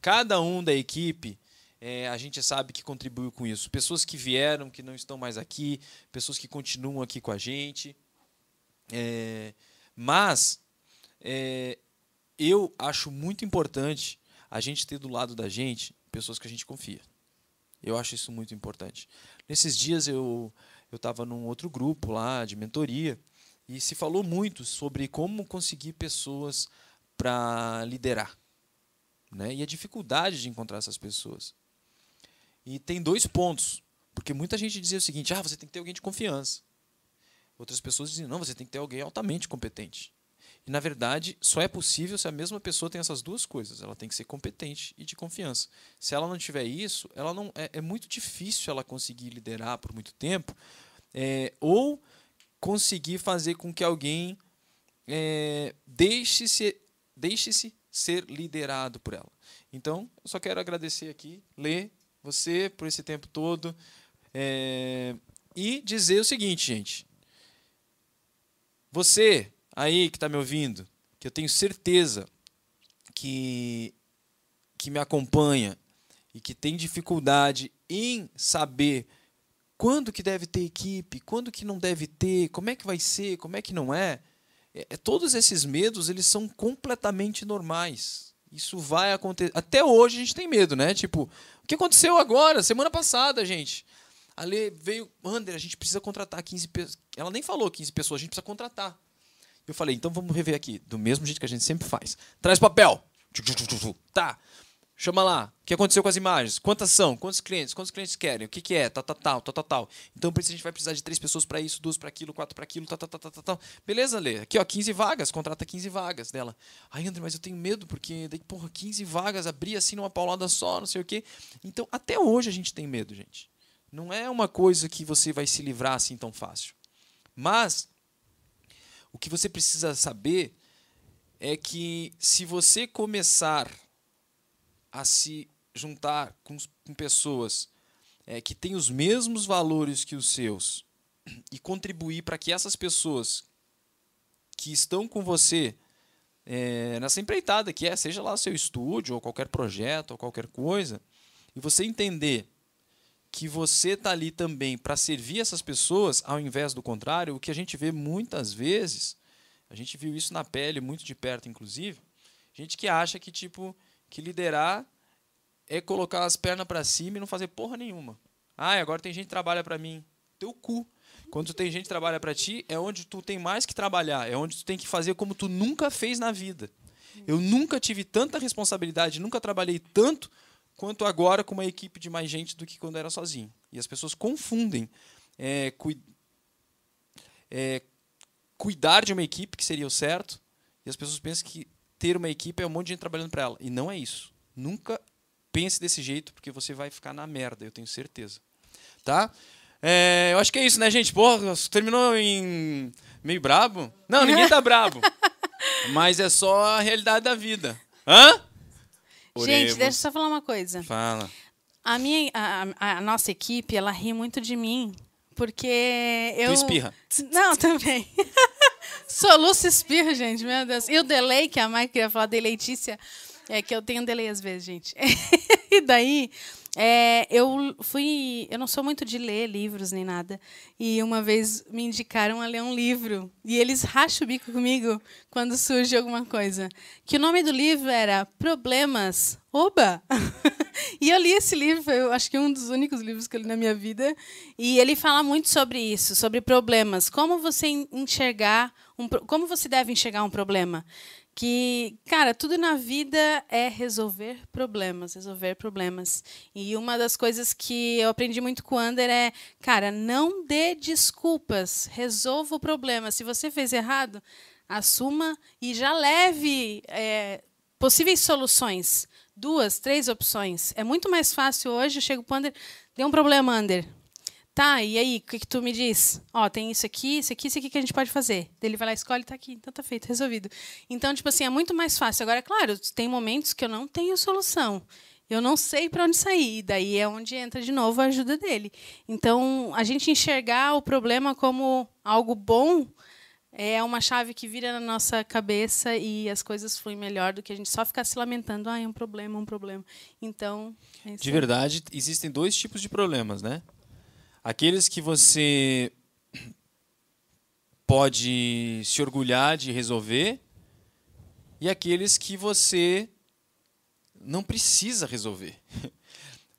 Cada um da equipe, eh, a gente sabe que contribuiu com isso. Pessoas que vieram, que não estão mais aqui, pessoas que continuam aqui com a gente. Eh, mas eh, eu acho muito importante a gente ter do lado da gente pessoas que a gente confia. Eu acho isso muito importante. Nesses dias eu eu estava num outro grupo lá de mentoria e se falou muito sobre como conseguir pessoas para liderar, né? E a dificuldade de encontrar essas pessoas. E tem dois pontos, porque muita gente dizia o seguinte: ah, você tem que ter alguém de confiança. Outras pessoas diziam: não, você tem que ter alguém altamente competente. E na verdade, só é possível se a mesma pessoa tem essas duas coisas. Ela tem que ser competente e de confiança. Se ela não tiver isso, ela não é, é muito difícil ela conseguir liderar por muito tempo, é, ou conseguir fazer com que alguém é, deixe-se deixe-se ser liderado por ela. Então, eu só quero agradecer aqui, Lê, você por esse tempo todo é, e dizer o seguinte, gente. Você aí que está me ouvindo, que eu tenho certeza que, que me acompanha e que tem dificuldade em saber quando que deve ter equipe, quando que não deve ter, como é que vai ser, como é que não é, é, é todos esses medos eles são completamente normais. Isso vai acontecer. Até hoje a gente tem medo, né? Tipo, o que aconteceu agora, semana passada, gente? A Lê veio, Ander, a gente precisa contratar 15 pessoas. Ela nem falou 15 pessoas, a gente precisa contratar. Eu falei, então vamos rever aqui, do mesmo jeito que a gente sempre faz. Traz papel. Tá. Chama lá. O que aconteceu com as imagens? Quantas são? Quantos clientes? Quantos clientes querem? O que, que é? Tal, tal, tal, tal, tal. Então, a gente vai precisar de três pessoas para isso, duas para aquilo, quatro para aquilo, tal, tal, tal, tal, tal. Beleza, Lê? Aqui, ó, 15 vagas. Contrata 15 vagas dela. Ai, André, mas eu tenho medo, porque daí, porra, 15 vagas, abrir assim numa paulada só, não sei o quê. Então, até hoje a gente tem medo, gente. Não é uma coisa que você vai se livrar assim tão fácil. Mas, o que você precisa saber é que se você começar a se juntar com, com pessoas é, que têm os mesmos valores que os seus e contribuir para que essas pessoas que estão com você é, nessa empreitada que é, seja lá seu estúdio ou qualquer projeto ou qualquer coisa, e você entender que você está ali também para servir essas pessoas, ao invés do contrário, o que a gente vê muitas vezes, a gente viu isso na pele muito de perto, inclusive, gente que acha que tipo que liderar é colocar as pernas para cima e não fazer porra nenhuma. Ah, agora tem gente que trabalha para mim. Teu cu. Quando tem gente que trabalha para ti, é onde tu tem mais que trabalhar, é onde tu tem que fazer como tu nunca fez na vida. Eu nunca tive tanta responsabilidade, nunca trabalhei tanto quanto agora com uma equipe de mais gente do que quando era sozinho. E as pessoas confundem é, cui é, cuidar de uma equipe, que seria o certo, e as pessoas pensam que ter uma equipe é um monte de gente trabalhando para ela. E não é isso. Nunca pense desse jeito, porque você vai ficar na merda, eu tenho certeza. Tá? É, eu acho que é isso, né, gente? Porra, terminou em meio brabo? Não, ninguém tá brabo. Mas é só a realidade da vida. Hã? Gente, Oremos. deixa eu só falar uma coisa. Fala. A minha, a, a- nossa equipe, ela ri muito de mim, porque eu... Tu espirra. Não, também. Soluço e espirro, gente, meu Deus. E o delay, que a Mai queria falar de Letícia, é que eu tenho delay às vezes, gente. e daí, é, eu fui... Eu não sou muito de ler livros nem nada. E uma vez me indicaram a ler um livro. E eles racham o bico comigo quando surge alguma coisa. Que o nome do livro era Problemas. Oba! e eu li esse livro, eu acho que um dos únicos livros que eu li na minha vida. E ele fala muito sobre isso, sobre problemas. Como você en- enxergar, um, como você deve enxergar um problema. Que, cara, tudo na vida é resolver problemas, resolver problemas. E uma das coisas que eu aprendi muito com o Ander é, cara, não dê desculpas, resolva o problema. Se você fez errado, assuma e já leve é, possíveis soluções. Duas, três opções. É muito mais fácil hoje, eu chego para o Ander, deu um problema, Ander. Tá, e aí, o que, que tu me diz? Ó, tem isso aqui, isso aqui, isso aqui que a gente pode fazer. Ele vai lá, escolhe, tá aqui, então tá feito, resolvido. Então, tipo assim, é muito mais fácil. Agora, é claro, tem momentos que eu não tenho solução. Eu não sei para onde sair. E daí é onde entra de novo a ajuda dele. Então, a gente enxergar o problema como algo bom é uma chave que vira na nossa cabeça e as coisas fluem melhor do que a gente só ficar se lamentando, ah, é um problema, um problema. Então, é de verdade, existem dois tipos de problemas, né? Aqueles que você pode se orgulhar de resolver e aqueles que você não precisa resolver.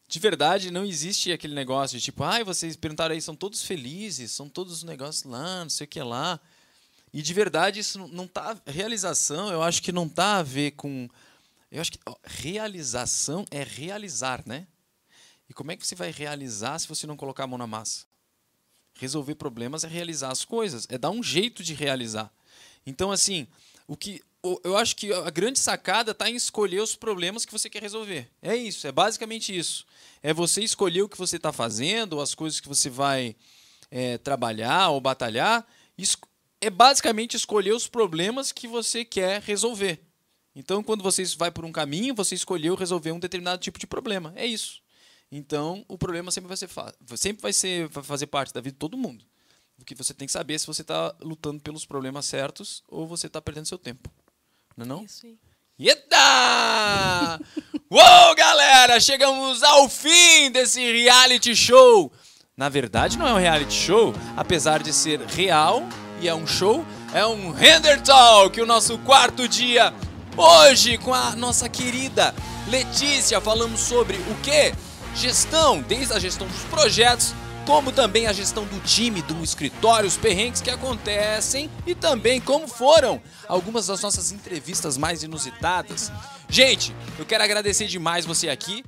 De verdade, não existe aquele negócio de tipo, ai, ah, vocês perguntaram aí, são todos felizes, são todos os negócios lá, não sei o que lá. E de verdade, isso não tá. Realização, eu acho que não tá a ver com. Eu acho que ó, realização é realizar, né? E como é que você vai realizar se você não colocar a mão na massa? Resolver problemas é realizar as coisas, é dar um jeito de realizar. Então, assim, o que eu acho que a grande sacada está em escolher os problemas que você quer resolver. É isso, é basicamente isso. É você escolher o que você está fazendo, as coisas que você vai é, trabalhar ou batalhar. É basicamente escolher os problemas que você quer resolver. Então, quando você vai por um caminho, você escolheu resolver um determinado tipo de problema. É isso. Então, o problema sempre vai ser sempre vai ser vai fazer parte da vida de todo mundo. O que você tem que saber é se você está lutando pelos problemas certos ou você está perdendo seu tempo. Não é não? Isso aí. Eita! Uou, galera! Chegamos ao fim desse reality show. Na verdade, não é um reality show, apesar de ser real e é um show, é um Render Talk, o nosso quarto dia. Hoje, com a nossa querida Letícia, falamos sobre o quê? Gestão, desde a gestão dos projetos, como também a gestão do time, do escritório, os perrengues que acontecem e também como foram algumas das nossas entrevistas mais inusitadas. Gente, eu quero agradecer demais você aqui.